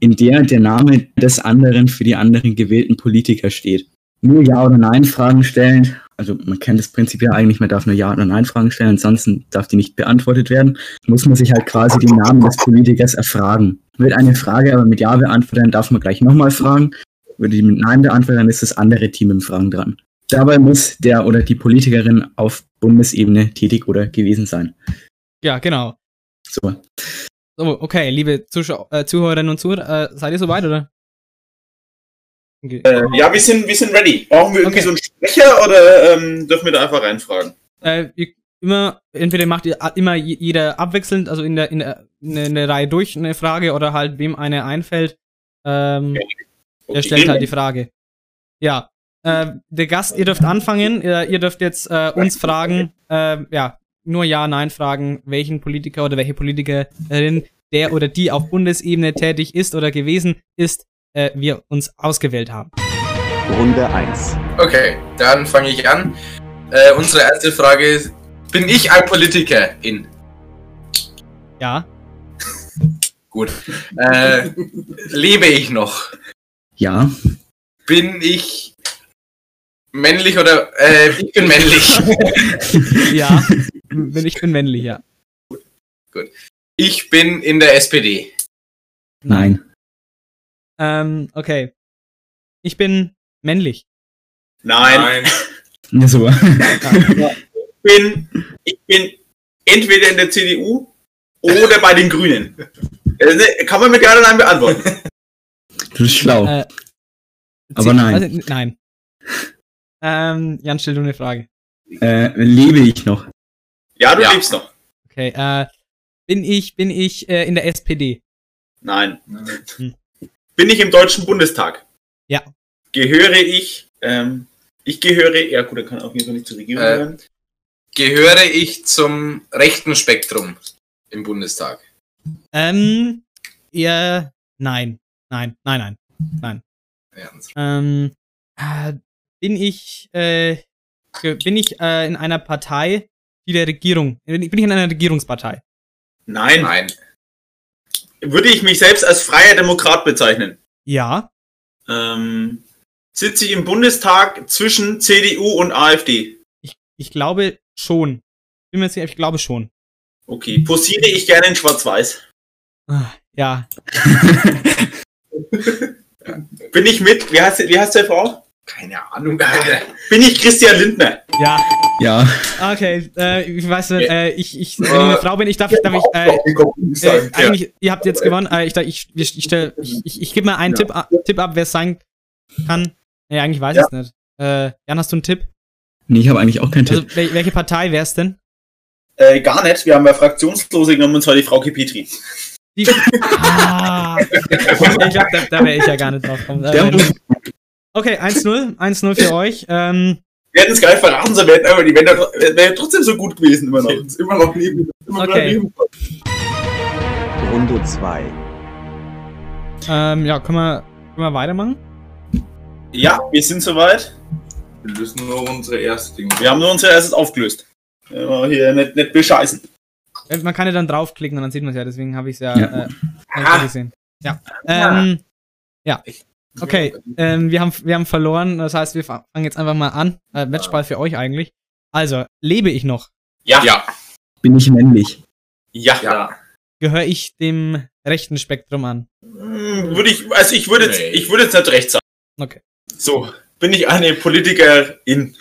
in der der Name des anderen für die anderen gewählten Politiker steht. Nur Ja- oder Nein-Fragen stellen. Also man kennt das Prinzip ja eigentlich, man darf nur Ja- oder Nein-Fragen stellen, ansonsten darf die nicht beantwortet werden. Muss man sich halt quasi den Namen des Politikers erfragen. Wird eine Frage aber mit Ja beantwortet, dann darf man gleich nochmal fragen. Würde die mit Nein beantworten, dann ist das andere Team im Fragen dran. Dabei muss der oder die Politikerin auf Bundesebene tätig oder gewesen sein. Ja, genau. So. So, okay, liebe Zuschau äh, Zuhörerinnen und Zuhörer, äh, seid ihr soweit, oder? Okay. Äh, ja, wir sind, wir sind ready. Brauchen wir irgendwie Okay. so einen Sprecher oder ähm, dürfen wir da einfach reinfragen? Äh, ihr, immer, entweder macht ihr a- immer je- jeder abwechselnd, also in der, in der, in der, in der Reihe durch eine Frage oder halt wem eine einfällt, ähm, der stellt halt die Frage. Ja. Äh, der Gast, ihr dürft anfangen, ihr, ihr dürft jetzt äh, uns fragen, äh, ja, nur Ja-Nein-Fragen, welchen Politiker oder welche Politikerin, der oder die auf Bundesebene tätig ist oder gewesen ist, äh, wir uns ausgewählt haben. Runde 1. Okay, dann fange ich an. Äh, unsere erste Frage ist: Bin ich ein Politiker in? Ja. [laughs] Gut. Äh, lebe ich noch? Ja. Bin ich männlich oder äh, ich bin männlich? [laughs] ja. Ich bin männlich, ja. Gut. Ich bin in der SPD. Nein. Ähm, okay. Ich bin männlich. Nein. Ja, so. Ich bin, ich bin entweder in der CDU oder bei den Grünen. Kann man mit Ja oder Nein beantworten. Du bist schlau. Äh, Aber nein. Also, nein. Ähm, Jan, stell du eine Frage. Äh, lebe ich noch? Ja, du Ja. lebst noch. Okay, äh, bin ich, bin ich äh, in der SPD? Nein. Hm. Bin ich im Deutschen Bundestag? Ja. Gehöre ich, ähm, ich gehöre, ja gut, er kann auf jeden Fall nicht zur Regierung Äh, gehören. Gehöre ich zum rechten Spektrum im Bundestag? Ähm, eher, nein. Nein, nein, nein, nein. Ernst. Ähm, äh, bin ich, äh, bin ich äh, in einer Partei, die der Regierung, bin ich in einer Regierungspartei? Nein. Nein. Würde ich mich selbst als freier Demokrat bezeichnen? Ja. Ähm, sitze ich im Bundestag zwischen CDU und AfD? Ich, ich glaube schon. Bin mir jetzt, sicher, ich glaube schon. Okay. Posiere ich gerne in Schwarz-Weiß? Ah, Ja. [laughs] Bin ich mit, wie heißt, wie heißt der Frau? Keine Ahnung. [laughs] Bin ich Christian Lindner? Ja. Ja. Okay, äh, ich weiß nicht, äh, ich, ich, wenn ich eine Frau bin, ich darf, darf ich, äh, äh, eigentlich, ihr habt jetzt gewonnen, äh, ich, ich, ich, ich, stell- ich, ich, ich gebe mal einen Tipp, a- Tipp ab, wer es sein kann. Nee, eigentlich weiß ich es nicht. Äh, Jan, hast du einen Tipp? Nee, ich habe eigentlich auch keinen Also, Tipp. wel welche Partei wär's denn? Äh, gar nicht. Wir haben ja Fraktionslose genommen, und zwar die Frau Kipetri. Die, [laughs] ah, ich glaube, da, da wäre ich ja gar nicht drauf gekommen. Okay, 1-0, 1-0 für [laughs] euch. Ähm, Wir hätten es gar nicht verraten, so wären, aber die wären ja trotzdem so gut gewesen immer noch. Immer noch neben. Immer Okay. neben. Runde 2. ähm, ja, können wir, können wir weitermachen? Ja, wir sind soweit. Wir lösen nur unsere erste Dinge. Wir haben nur unser erstes aufgelöst. Ja, hier nicht, nicht bescheißen. Man kann ja dann draufklicken und dann sieht man es ja, deswegen habe ich es ja, Ja. Äh, ich gesehen. Ja. Ähm, ja. Okay, ähm, wir, haben, wir haben verloren, das heißt, wir fangen jetzt einfach mal an. Äh, Matchball für euch eigentlich. Also, lebe ich noch? Ja. Ja. Bin ich männlich? Ja. Ja. Gehöre ich dem rechten Spektrum an? Hm, Würde ich, also ich würde jetzt, Nee. ich würde jetzt nicht recht sagen. Okay. So, bin ich eine Politikerin?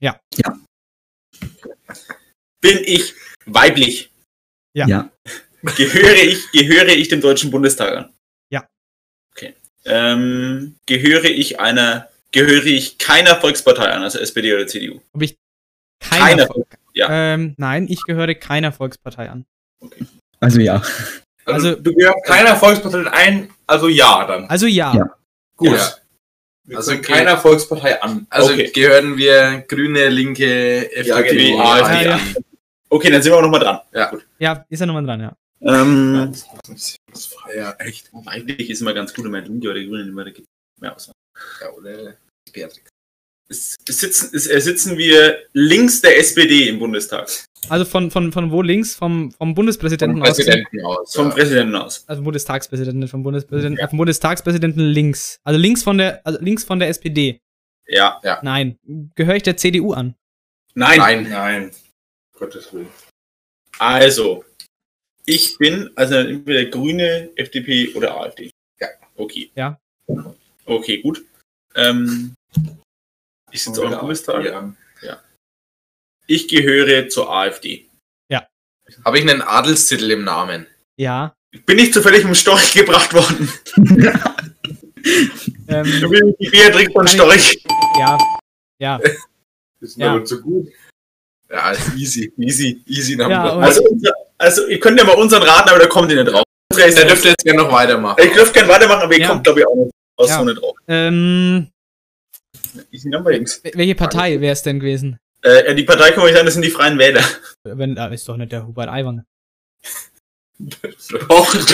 Ja. Ja. Bin ich weiblich? Ja. Ja. Gehöre ich, gehöre ich dem Deutschen Bundestag an? Ja. Okay. Ähm, gehöre ich einer, gehöre ich keiner Volkspartei an, also SPD oder CDU? Ob ich keiner, Keiner. Vol- Ja. Ähm, nein, ich gehöre keiner Volkspartei an. Also ja. Also- Also, du gehörst keiner Volkspartei ein, also ja dann. Also ja. Ja. Gut. Ja. Wir Also okay. keiner Volkspartei an. Also Okay. gehören wir Grüne, Linke, FDP, genau. AfD Ja, ja. an. Okay, dann sind wir auch nochmal dran. Ja. Ja, ist er nochmal dran, ja. Ähm, Ja, echt. eigentlich ist immer ganz gut, wenn man Linke oder Grüne immer mehr aus. Ja, oder Beatrix. Es, es sitzen, es, sitzen wir links der SPD im Bundestag. Also von, von, von wo links? Vom, vom Bundespräsidenten Vom aus? Präsidenten aus. Vom ja. Präsidenten aus. Also Bundestagspräsidenten, vom Bundespräsidenten, äh, vom Bundestagspräsidenten links. Also links von der, also links von der SPD. Ja. Nein. Gehöre ich der CDU an? Nein. Nein. Nein. Gottes Willen. Also, ich bin also entweder Grüne, FDP oder AfD. Ja. Okay. Ja. Okay, gut. Ähm, ich sitze auch im Bundestag. Ja. Ich gehöre zur AfD. Habe ich einen Adelstitel im Namen? Ja. Bin ich zufällig im Storch gebracht worden? [laughs] Ähm, Ich bin die Beatrix von Storch. ja. Ja. Das ist Ja. aber zu gut. Ja, easy, easy, easy Ja, Also, unser, also, ihr könnt ja mal unseren raten, aber da kommt ihr nicht drauf. Der dürfte jetzt gerne noch weitermachen. Ich dürfte gerne weitermachen, aber ihr Ja. kommt, glaube ich, auch nicht aus Ja. so nicht drauf. Ähm, Number X. welche Partei wäre es denn gewesen? Äh, die Partei kann man nicht sagen, das sind die Freien Wähler. Wenn, ah, ist doch nicht der Hubert Aiwanger. [laughs] Doch, [laughs]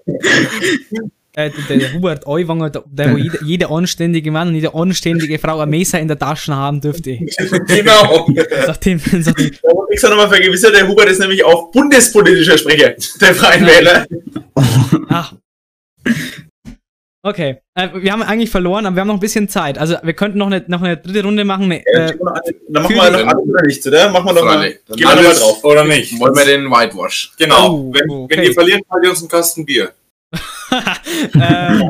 [laughs] Äh, der, der Hubert Aiwanger, der, der wo jede, jeder anständige Mann und jede anständige Frau ein Messer in der Tasche haben dürfte. genau. Nachdem, nachdem, Da muss ich nochmal vergewissern, der Hubert ist nämlich auch bundespolitischer Sprecher der Freien Wähler. ach. Okay, äh, wir haben eigentlich verloren, aber wir haben noch ein bisschen Zeit. Also wir könnten noch eine, noch eine dritte Runde machen. Äh, Dann machen wir noch alles oder nichts, oder? Machen wir doch mal. Gehen wir Alles nochmal drauf. Oder nicht? Wollen wir den Whitewash? Genau. Oh, wenn, okay. wenn ihr verliert, zahlt ihr uns einen Kasten Bier. [laughs] äh,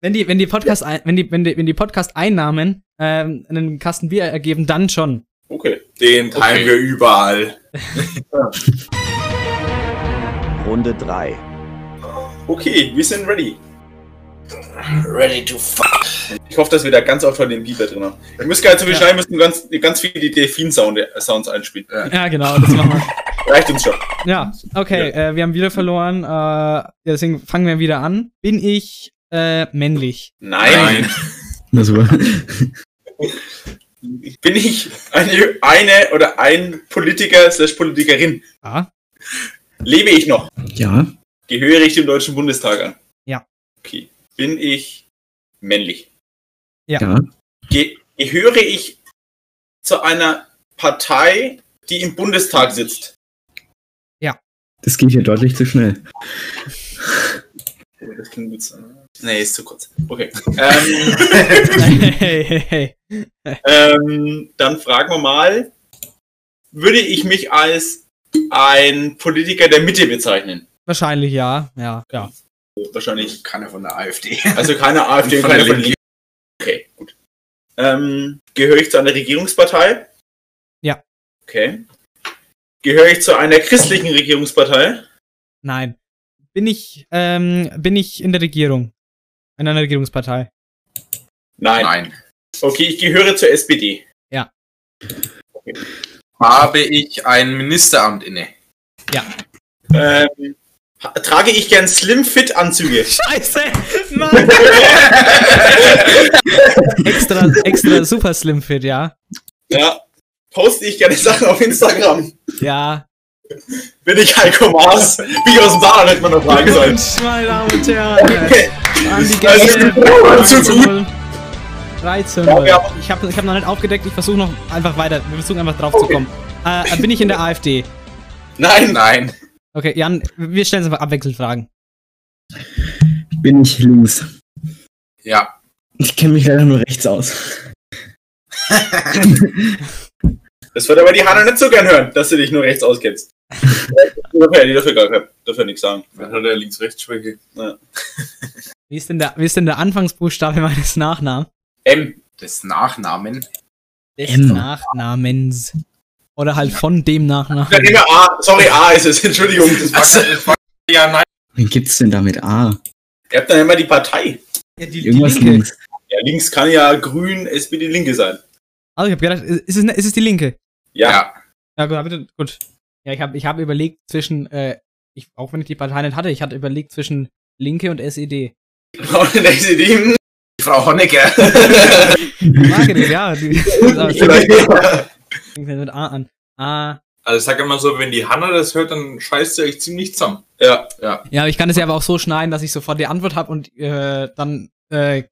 wenn die, wenn die Podcast, ein- wenn die, wenn die, wenn die Podcast-Einnahmen ähm, einen Kasten Bier ergeben, dann schon. Okay. Den teilen Okay. wir überall. [laughs] Runde 3. Okay, wir sind ready. Ready to fuck. Ich hoffe, dass wir da ganz oft heute den Pieper drin haben. Wir müssen gar nicht so viel Ja. schneiden, müssen ganz, ganz viele Delfin-Sounds einspielen. Ja, genau, das machen wir. Reicht uns schon. Ja, okay, Äh, wir haben wieder verloren. Äh, deswegen fangen wir wieder an. Bin ich äh, männlich? Nein. Na [laughs] super. Bin ich eine, eine oder ein Politiker slash Politikerin? Ja. Lebe ich noch? Ja. Gehöre ich dem Deutschen Bundestag an? Ja. Okay. Bin ich männlich? Ja. Ja. Ge gehöre ich zu einer Partei, die im Bundestag sitzt? Das geht hier deutlich zu schnell. Das klingt gut. Nee, ist zu kurz. Okay. Ähm, hey, hey, hey. ähm, dann fragen wir mal, würde ich mich als ein Politiker der Mitte bezeichnen? Wahrscheinlich ja. Ja, ja. Wahrscheinlich. Keiner von der AfD. Also keine [laughs] AfD und Von keine der von Linken. Okay, gut. Ähm, gehöre ich zu einer Regierungspartei? Ja. Okay. Gehöre ich zu einer christlichen Regierungspartei? Nein. Bin ich, ähm, bin ich in der Regierung? In einer Regierungspartei? Nein. Nein. Okay, ich gehöre zur SPD. Ja. Habe ich ein Ministeramt inne? Ja. Ähm, trage ich gern Slim-Fit-Anzüge? [laughs] Scheiße! Mann! [laughs] extra, extra super slim fit, ja. Ja. Poste ich gerne Sachen auf Instagram? Ja. Bin ich Heiko Maas? Wie ich aus dem Saarland hätte man noch fragen sollen. Glückwunsch, meine Damen und Herren. [laughs] An die Gäste. ist zu gut. 13 Ja, ja. Ich habe ich hab noch nicht aufgedeckt, ich versuche noch einfach weiter. Wir versuchen einfach drauf zu kommen. Äh, bin ich in der AfD? Nein. Nein. Okay, Jan, wir stellen uns einfach abwechselnd Fragen. Bin ich links? Ja. Ich kenne mich leider nur rechts aus. Das wird aber die Hanna nicht so gern hören, dass du dich nur rechts auskennst. die dürfen ja, gar kein- ja nichts sagen. Dann hat er Links-Rechts-Schwäche. Ja. Wie ist denn der, wie ist denn der Anfangsbuchstabe [laughs] meines Nachnamens? M. Des Nachnamen. Des M. Nachnamens. Oder halt von dem Nachnamen. Ja, immer A. Sorry, A ist es. Entschuldigung. Das war, Also- das war, ja, nein. Wen gibt's denn da mit A? Ihr habt dann immer die Partei. Ja, die, Irgendwas Linke. links. Ja, links kann ja grün, SPD, Linke sein. Also ich habe gedacht, ist es, ist es die Linke? Ja. Ja, gut, bitte, gut. Ja, ich habe ich hab überlegt zwischen, äh, ich, auch wenn ich die Partei nicht hatte, ich hatte überlegt zwischen Linke und SED. Der SPD, Frau Honecker. Marketing, ja. [laughs] Die, ja. [laughs] fängt mit A an. A. Also ich sag immer so, wenn die Hanna das hört, dann scheißt sie euch ziemlich zusammen. Ja. Ja. Ja, ich kann es ja aber auch so schneiden, dass ich sofort die Antwort habe und äh, dann, äh,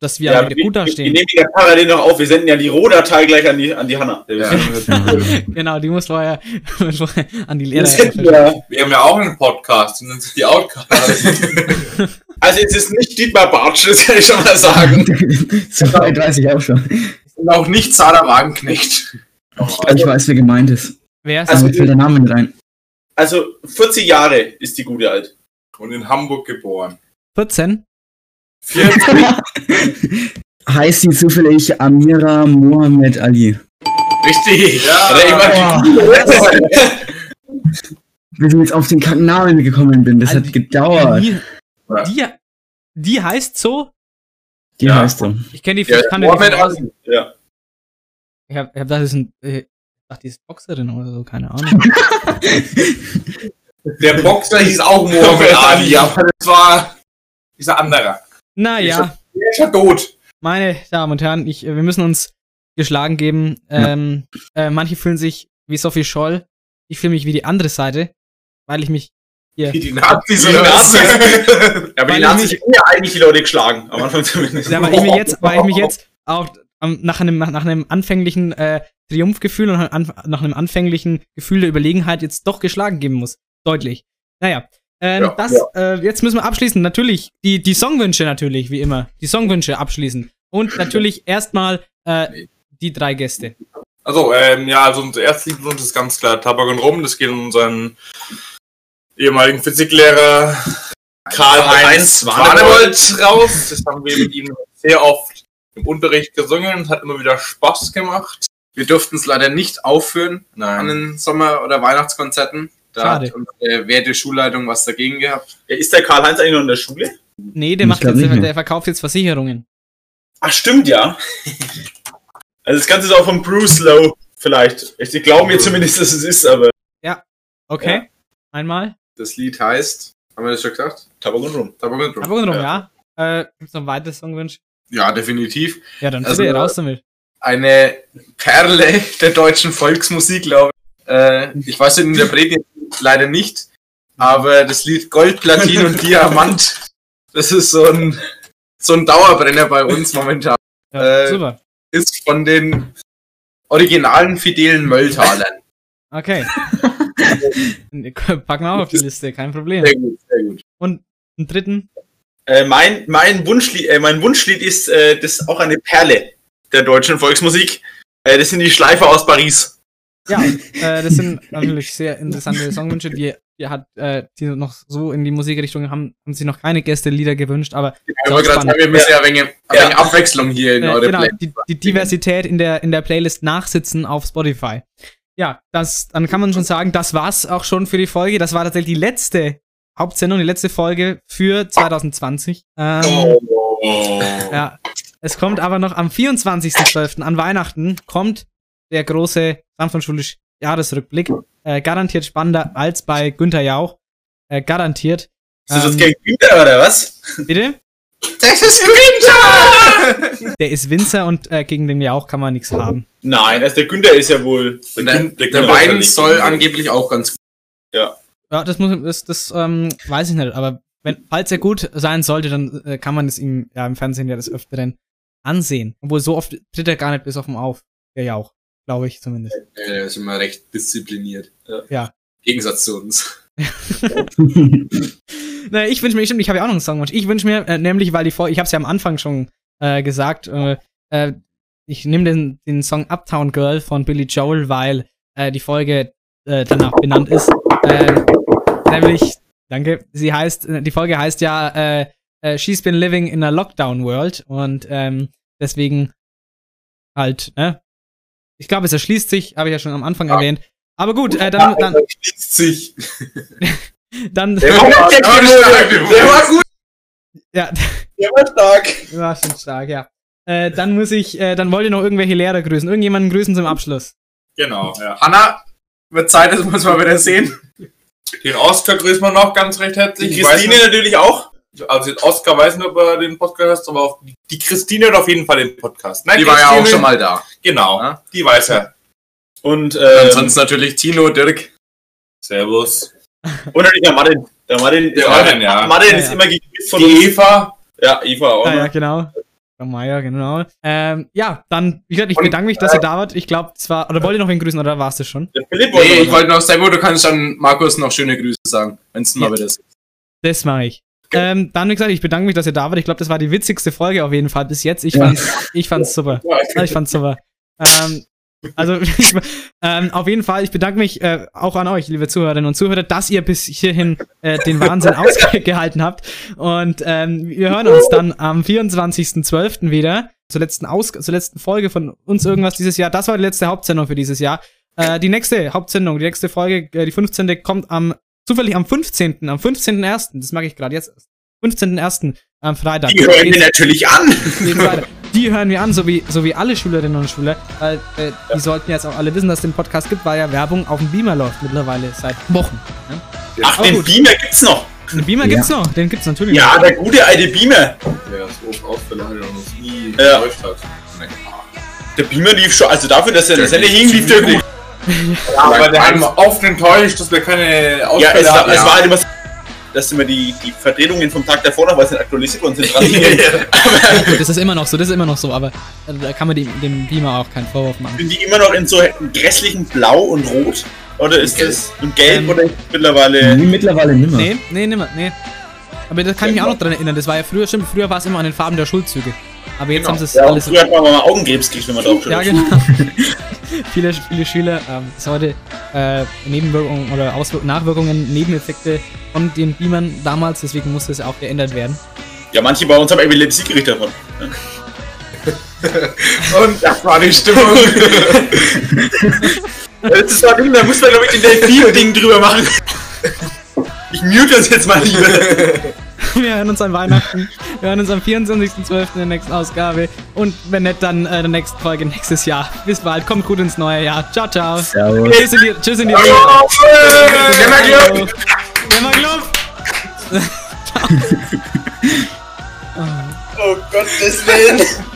dass wir Ja, ja, wieder gut wir, wir dastehen. nehmen die ja parallel noch auf. Wir senden ja die Rohdatei gleich an die, an die Hanna. [laughs] genau, die muss vorher, [laughs] an die Wir Lehrer. ja. Wir haben ja auch einen Podcast, den nennt sich die Outcast. [laughs] Also es ist nicht Dietmar Bartsch, das kann ich schon mal sagen. so weit weiß ich auch schon. Und auch nicht Sarah Wagenknecht. Also ich weiß, wer gemeint ist. Wer ist Also Also- fällt der Name nicht ein. Also 40 Jahre ist die gute alt. Und in Hamburg geboren. 14? [laughs] Heißt sie zufällig Amira Mohammed Ali? Richtig. Ja. Oder jemand, Bis ich jetzt auf den Namen gekommen bin, das Also hat gedauert. Die, die, die heißt so? Die Ja. heißt so. Ich kenne die, Ja, ich kann die Mohammed nicht- Ali. ja. Ich hab, ich hab das ist ein, äh, ich dachte, die ist Boxerin oder so, keine Ahnung. [laughs] Der Boxer hieß auch Mohammed [laughs] Ali, aber das war Dieser andere. naja, der ist ja tot. meine Damen und Herren, ich, wir müssen uns geschlagen geben. Ähm, äh, manche fühlen sich wie Sophie Scholl. Ich fühle mich wie die andere Seite, weil ich mich hier. Wie die Nazis oder Nazis. [laughs] Ja, aber die Nazis haben ja eigentlich die Leute geschlagen. Am Anfang zumindest. Ja, weil ich mich jetzt, weil ich mich jetzt auch nach einem, nach einem anfänglichen äh, Triumphgefühl und an, nach einem anfänglichen Gefühl der Überlegenheit jetzt doch geschlagen geben muss. Deutlich. Naja. Ähm, Ja, das, Äh, jetzt müssen wir abschließen. Natürlich, die, die Songwünsche natürlich, wie immer. Die Songwünsche abschließen. Und natürlich erstmal äh, die drei Gäste. Also, ähm, ja, also unser erstes Lieblingswunsch ist ganz klar Tabak und Rum. Das geht an unseren ehemaligen Physiklehrer Karl-Heinz Warnewold raus. Das haben wir mit ihm sehr oft im Unterricht gesungen. Es hat immer wieder Spaß gemacht. Wir durften es leider nicht aufführen an Nein. den Sommer- oder Weihnachtskonzerten. Da Schade. hat unsere werte Schulleitung was dagegen gehabt. Ja, ist der Karl-Heinz eigentlich noch in der Schule? Nee, der Ich macht jetzt, der, verkauft jetzt Versicherungen. Ach, stimmt, ja. [laughs] Also das Ganze ist auch von Bruce Lowe vielleicht. Ich glaube mir zumindest, dass es ist, aber Okay. Einmal. Das Lied heißt, haben wir das schon gesagt? Tabak und Rum. Tabak und Rum. Aber drum, ja. Äh, gibt's noch weitere Songwünsche? Ja, definitiv. Ja, dann Also, raus damit. Eine Perle [laughs] der deutschen Volksmusik, glaube ich. Äh, ich weiß den Interpreten leider nicht, aber das Lied Gold, Platin und Diamant, das ist so ein, so ein Dauerbrenner bei uns momentan. Ja, äh, super. Ist von den originalen fidelen Mölltalern. Okay. [laughs] Packen wir auch auf die Liste, kein Problem. Sehr gut, sehr gut. Und einen dritten? Äh, mein, mein, Wunschlied, äh, mein Wunschlied ist äh, das ist auch eine Perle der deutschen Volksmusik. Äh, das sind die Schleifer aus Paris. Ja, äh, das sind natürlich sehr interessante Songwünsche, die, die hat, äh, die noch so in die Musikrichtung haben, haben sich noch keine Gäste Lieder gewünscht, aber Ich wollte gerade sagen, wir müssen ja ein wenig, ein wenig Abwechslung hier in äh, eure genau, Play. die, die Diversität in der, in der Playlist nachsitzen auf Spotify. Ja, das, dann kann man schon sagen, das war's auch schon für die Folge. Das war tatsächlich die letzte Hauptsendung, die letzte Folge für 2020. Ähm, Oh. Ja, es kommt aber noch am 24.12. an Weihnachten kommt der große Sanftschulisch Jahresrückblick. Äh, garantiert spannender als bei Günther Jauch. Äh, garantiert. Ist das Ähm, gegen Günther oder was? Bitte? Das ist Günther! Der ist Winzer und äh, gegen den Jauch kann man nichts haben. Nein, also der Günther ist ja wohl. Der, Gün- der, Günther Wein soll angeblich auch ganz gut. Ja. Ja, das muss das, das ähm, weiß ich nicht, aber wenn, falls er gut sein sollte, dann äh, kann man es ihm ja im Fernsehen ja des Öfteren ansehen. Obwohl so oft tritt er gar nicht bis auf den auf, der Jauch. Glaube ich zumindest. Ja, der ist immer recht diszipliniert. Ja. Gegensatz zu uns. [laughs] naja, ich wünsche mir, stimmt, ich habe ja auch noch einen Songwunsch. Ich wünsche mir, äh, nämlich, weil die Folge, ich habe es ja am Anfang schon äh, gesagt, äh, äh, ich nehme den, den Song Uptown Girl von Billy Joel, weil äh, die Folge äh, danach benannt ist. Äh, nämlich, danke, sie heißt, die Folge heißt ja äh, äh, She's been living in a Lockdown World und ähm, deswegen halt, ne? ich glaube, es erschließt sich, habe ich ja schon am Anfang erwähnt. Aber gut, äh, dann, dann, Schließt sich. [laughs] dann, Der war, der. Der war gut. ja, Der war stark. war schon stark, ja. Äh, dann muss ich, äh, dann wollt ihr noch irgendwelche Lehrer grüßen, irgendjemanden grüßen zum Abschluss. Genau, ja. Hanna, wird Zeit, dass wir uns mal wieder sehen. Den Oscar grüßen wir noch ganz recht herzlich. Die Christine nicht- natürlich auch. Also den Oscar weiß nicht, ob er den Podcast hört, aber auch die- Christine hat auf jeden Fall den Podcast. Nein, Die war ja auch Christine- schon mal da. Genau, Ja. die weiß er. Und, äh, Sonst natürlich Tino, Dirk. Servus. [laughs] und natürlich der Martin. Der Martin, Der Martin, ja. Martin Ja, ist ja. immer gegrüßt von Die. Eva. Ja, Eva auch. Ah, ja, noch. genau. Frau Meier, genau. Ähm, ja, dann, wie gesagt, ich Und, bedanke mich, dass ihr da wart. Ich glaube, es war, oder wollt ihr noch wen grüßen, oder war es das schon? Philipp wollte Nee, noch ich wollte noch, Sebo, du kannst dann Markus noch schöne Grüße sagen, wenn es mal Ja. wieder ist. Das mache ich. Ähm, dann, wie gesagt, ich bedanke mich, dass ihr da wart. Ich glaube, das war die witzigste Folge auf jeden Fall bis jetzt. Ich Ja. fand's, ich fand's super. [laughs] Ja, ich fand's super. Ähm, also, [laughs] ähm, auf jeden Fall, ich bedanke mich äh, auch an euch, liebe Zuhörerinnen und Zuhörer, dass ihr bis hierhin äh, den Wahnsinn [laughs] ausgehalten habt. Und ähm, wir hören uns dann am 24.12. wieder zur letzten, Aus zur letzten Folge von uns irgendwas dieses Jahr. Das war die letzte Hauptsendung für dieses Jahr. Äh, die nächste Hauptsendung, die nächste Folge, äh, die 15. kommt am zufällig am 15., am 15.01., das mag ich gerade jetzt, 15.01. am Freitag. Die hören wir natürlich an. Die hören wir an, so wie, so wie alle Schülerinnen und Schüler, weil äh, die sollten jetzt auch alle wissen, dass es den Podcast gibt, weil ja Werbung auf dem Beamer läuft mittlerweile seit Wochen. Ne? Ach, Aber den gut. Beamer gibt's noch. Den Beamer gibt's noch, den gibt's natürlich Ja, noch. der gute alte Beamer. Der so Ausfälle hat er noch nie Ja. getäuscht hat. Der Beamer lief schon, also dafür, dass er in der Sende hing, lief der gut. Ja, aber der hat immer oft enttäuscht, dass wir keine Ja, Ausfälle es war, hatten. es war halt immer so, dass immer die, die Verdrehungen vom Tag davor noch, weil sie nicht aktualisiert worden sind, dran hingen. Gut, das ist immer noch so, das ist immer noch so, aber äh, da kann man dem, dem Beamer auch keinen Vorwurf machen. Sind die immer noch in so grässlichen Blau und Rot? Oder ist das und Gelb Ähm, oder mittlerweile. Nee, mittlerweile nimmer. Nee, nee, nimmer, nee. Aber da kann ich mich auch noch dran erinnern, das war ja früher, stimmt, früher war es immer an den Farben der Schulzüge. Aber jetzt haben sie es Ja, alles... früher hat man mal Augenkrebs gekriegt, wenn man drauf Ja, genau. [laughs] viele, viele Schüler, ähm, es heute äh, Nebenwirkungen oder Auswirk Nachwirkungen, Nebeneffekte von den Beamern damals, deswegen musste es auch geändert werden. Ja, manche bei uns haben Epilepsie gekriegt davon. [laughs] Und das war die Stimmung. [laughs] Das ist doch Ding, da muss man, glaube ich, den Delfin-Ding drüber machen. Ich mute das jetzt mal lieber. [laughs] Wir hören uns an Weihnachten. Wir hören uns am 24.12. in der nächsten Ausgabe. Und wenn nicht, dann äh, der nächsten Folge nächstes Jahr. Bis bald. Kommt gut ins neue Jahr. Ciao, ciao. Servus. Tschüss in die, tschüss in die Gemma Glück! Gemma Glück! Oh Gottes Willen! [laughs]